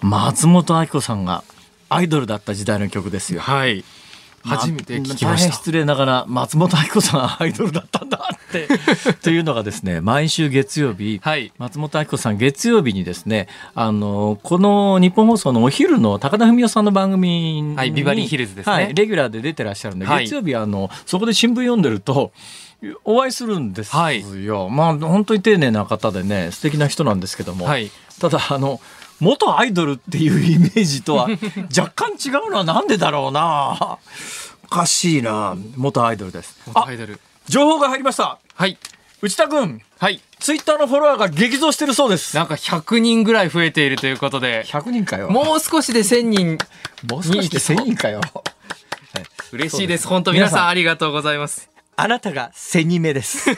松本明子さんがアイドルだった時代の曲ですよ。はい。初めて聞きました。大変失礼ながら松本明子さんがアイドルだったんだって というのがですね毎週月曜日、はい松本明子さん月曜日にですねあのこの日本放送のお昼の高田文夫さんの番組に、はいビバリーヒルズですねはい、レギュラーで出てらっしゃるんで、はい月曜日あのそこで新聞読んでるとお会いするんですよ、はいまあ本当に丁寧な方でね素敵な人なんですけども、はい。ただあの元アイドルっていうイメージとは 若干違うのはなんでだろうな。おかしいな。元アイドルです。あ元アイドル。情報が入りました。はい。内田君はい。ツイッターのフォロワーが激増してるそうです。なんか100人ぐらい増えているということで、100人かよ。もう少しで1000人、もう少しで1000人かよ。嬉しいです。本当皆さん皆さん。ありがとうございます。あなたが1000人目です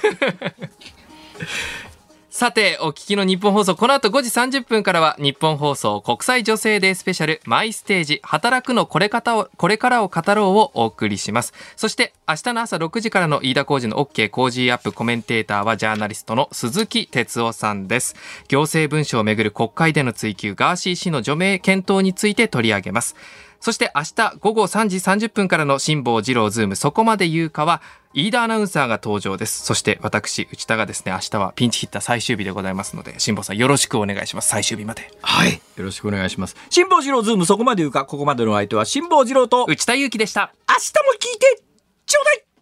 さて、お聞きの日本放送、この後5時30分からは、日本放送国際女性デースペシャル、マイステージ、働くのこれ方を、これからを語ろうをお送りします。そして、明日の朝6時からの飯田浩二の OK 工事アップコメンテーターは、ジャーナリストの鈴木哲夫さんです。行政文書をめぐる国会での追及、ガーシー氏の除名検討について取り上げます。そして明日午後3時30分からの辛坊治郎ズームそこまで言うかは飯田アナウンサーが登場です。そして私内田がですね明日はピンチヒッター最終日でございますので辛坊さんよろしくお願いします最終日まで。はいよろしくお願いします辛坊治郎ズームそこまで言うかここまでのお相手は辛坊治郎と明日も内田裕樹でした。聞いてちょうだい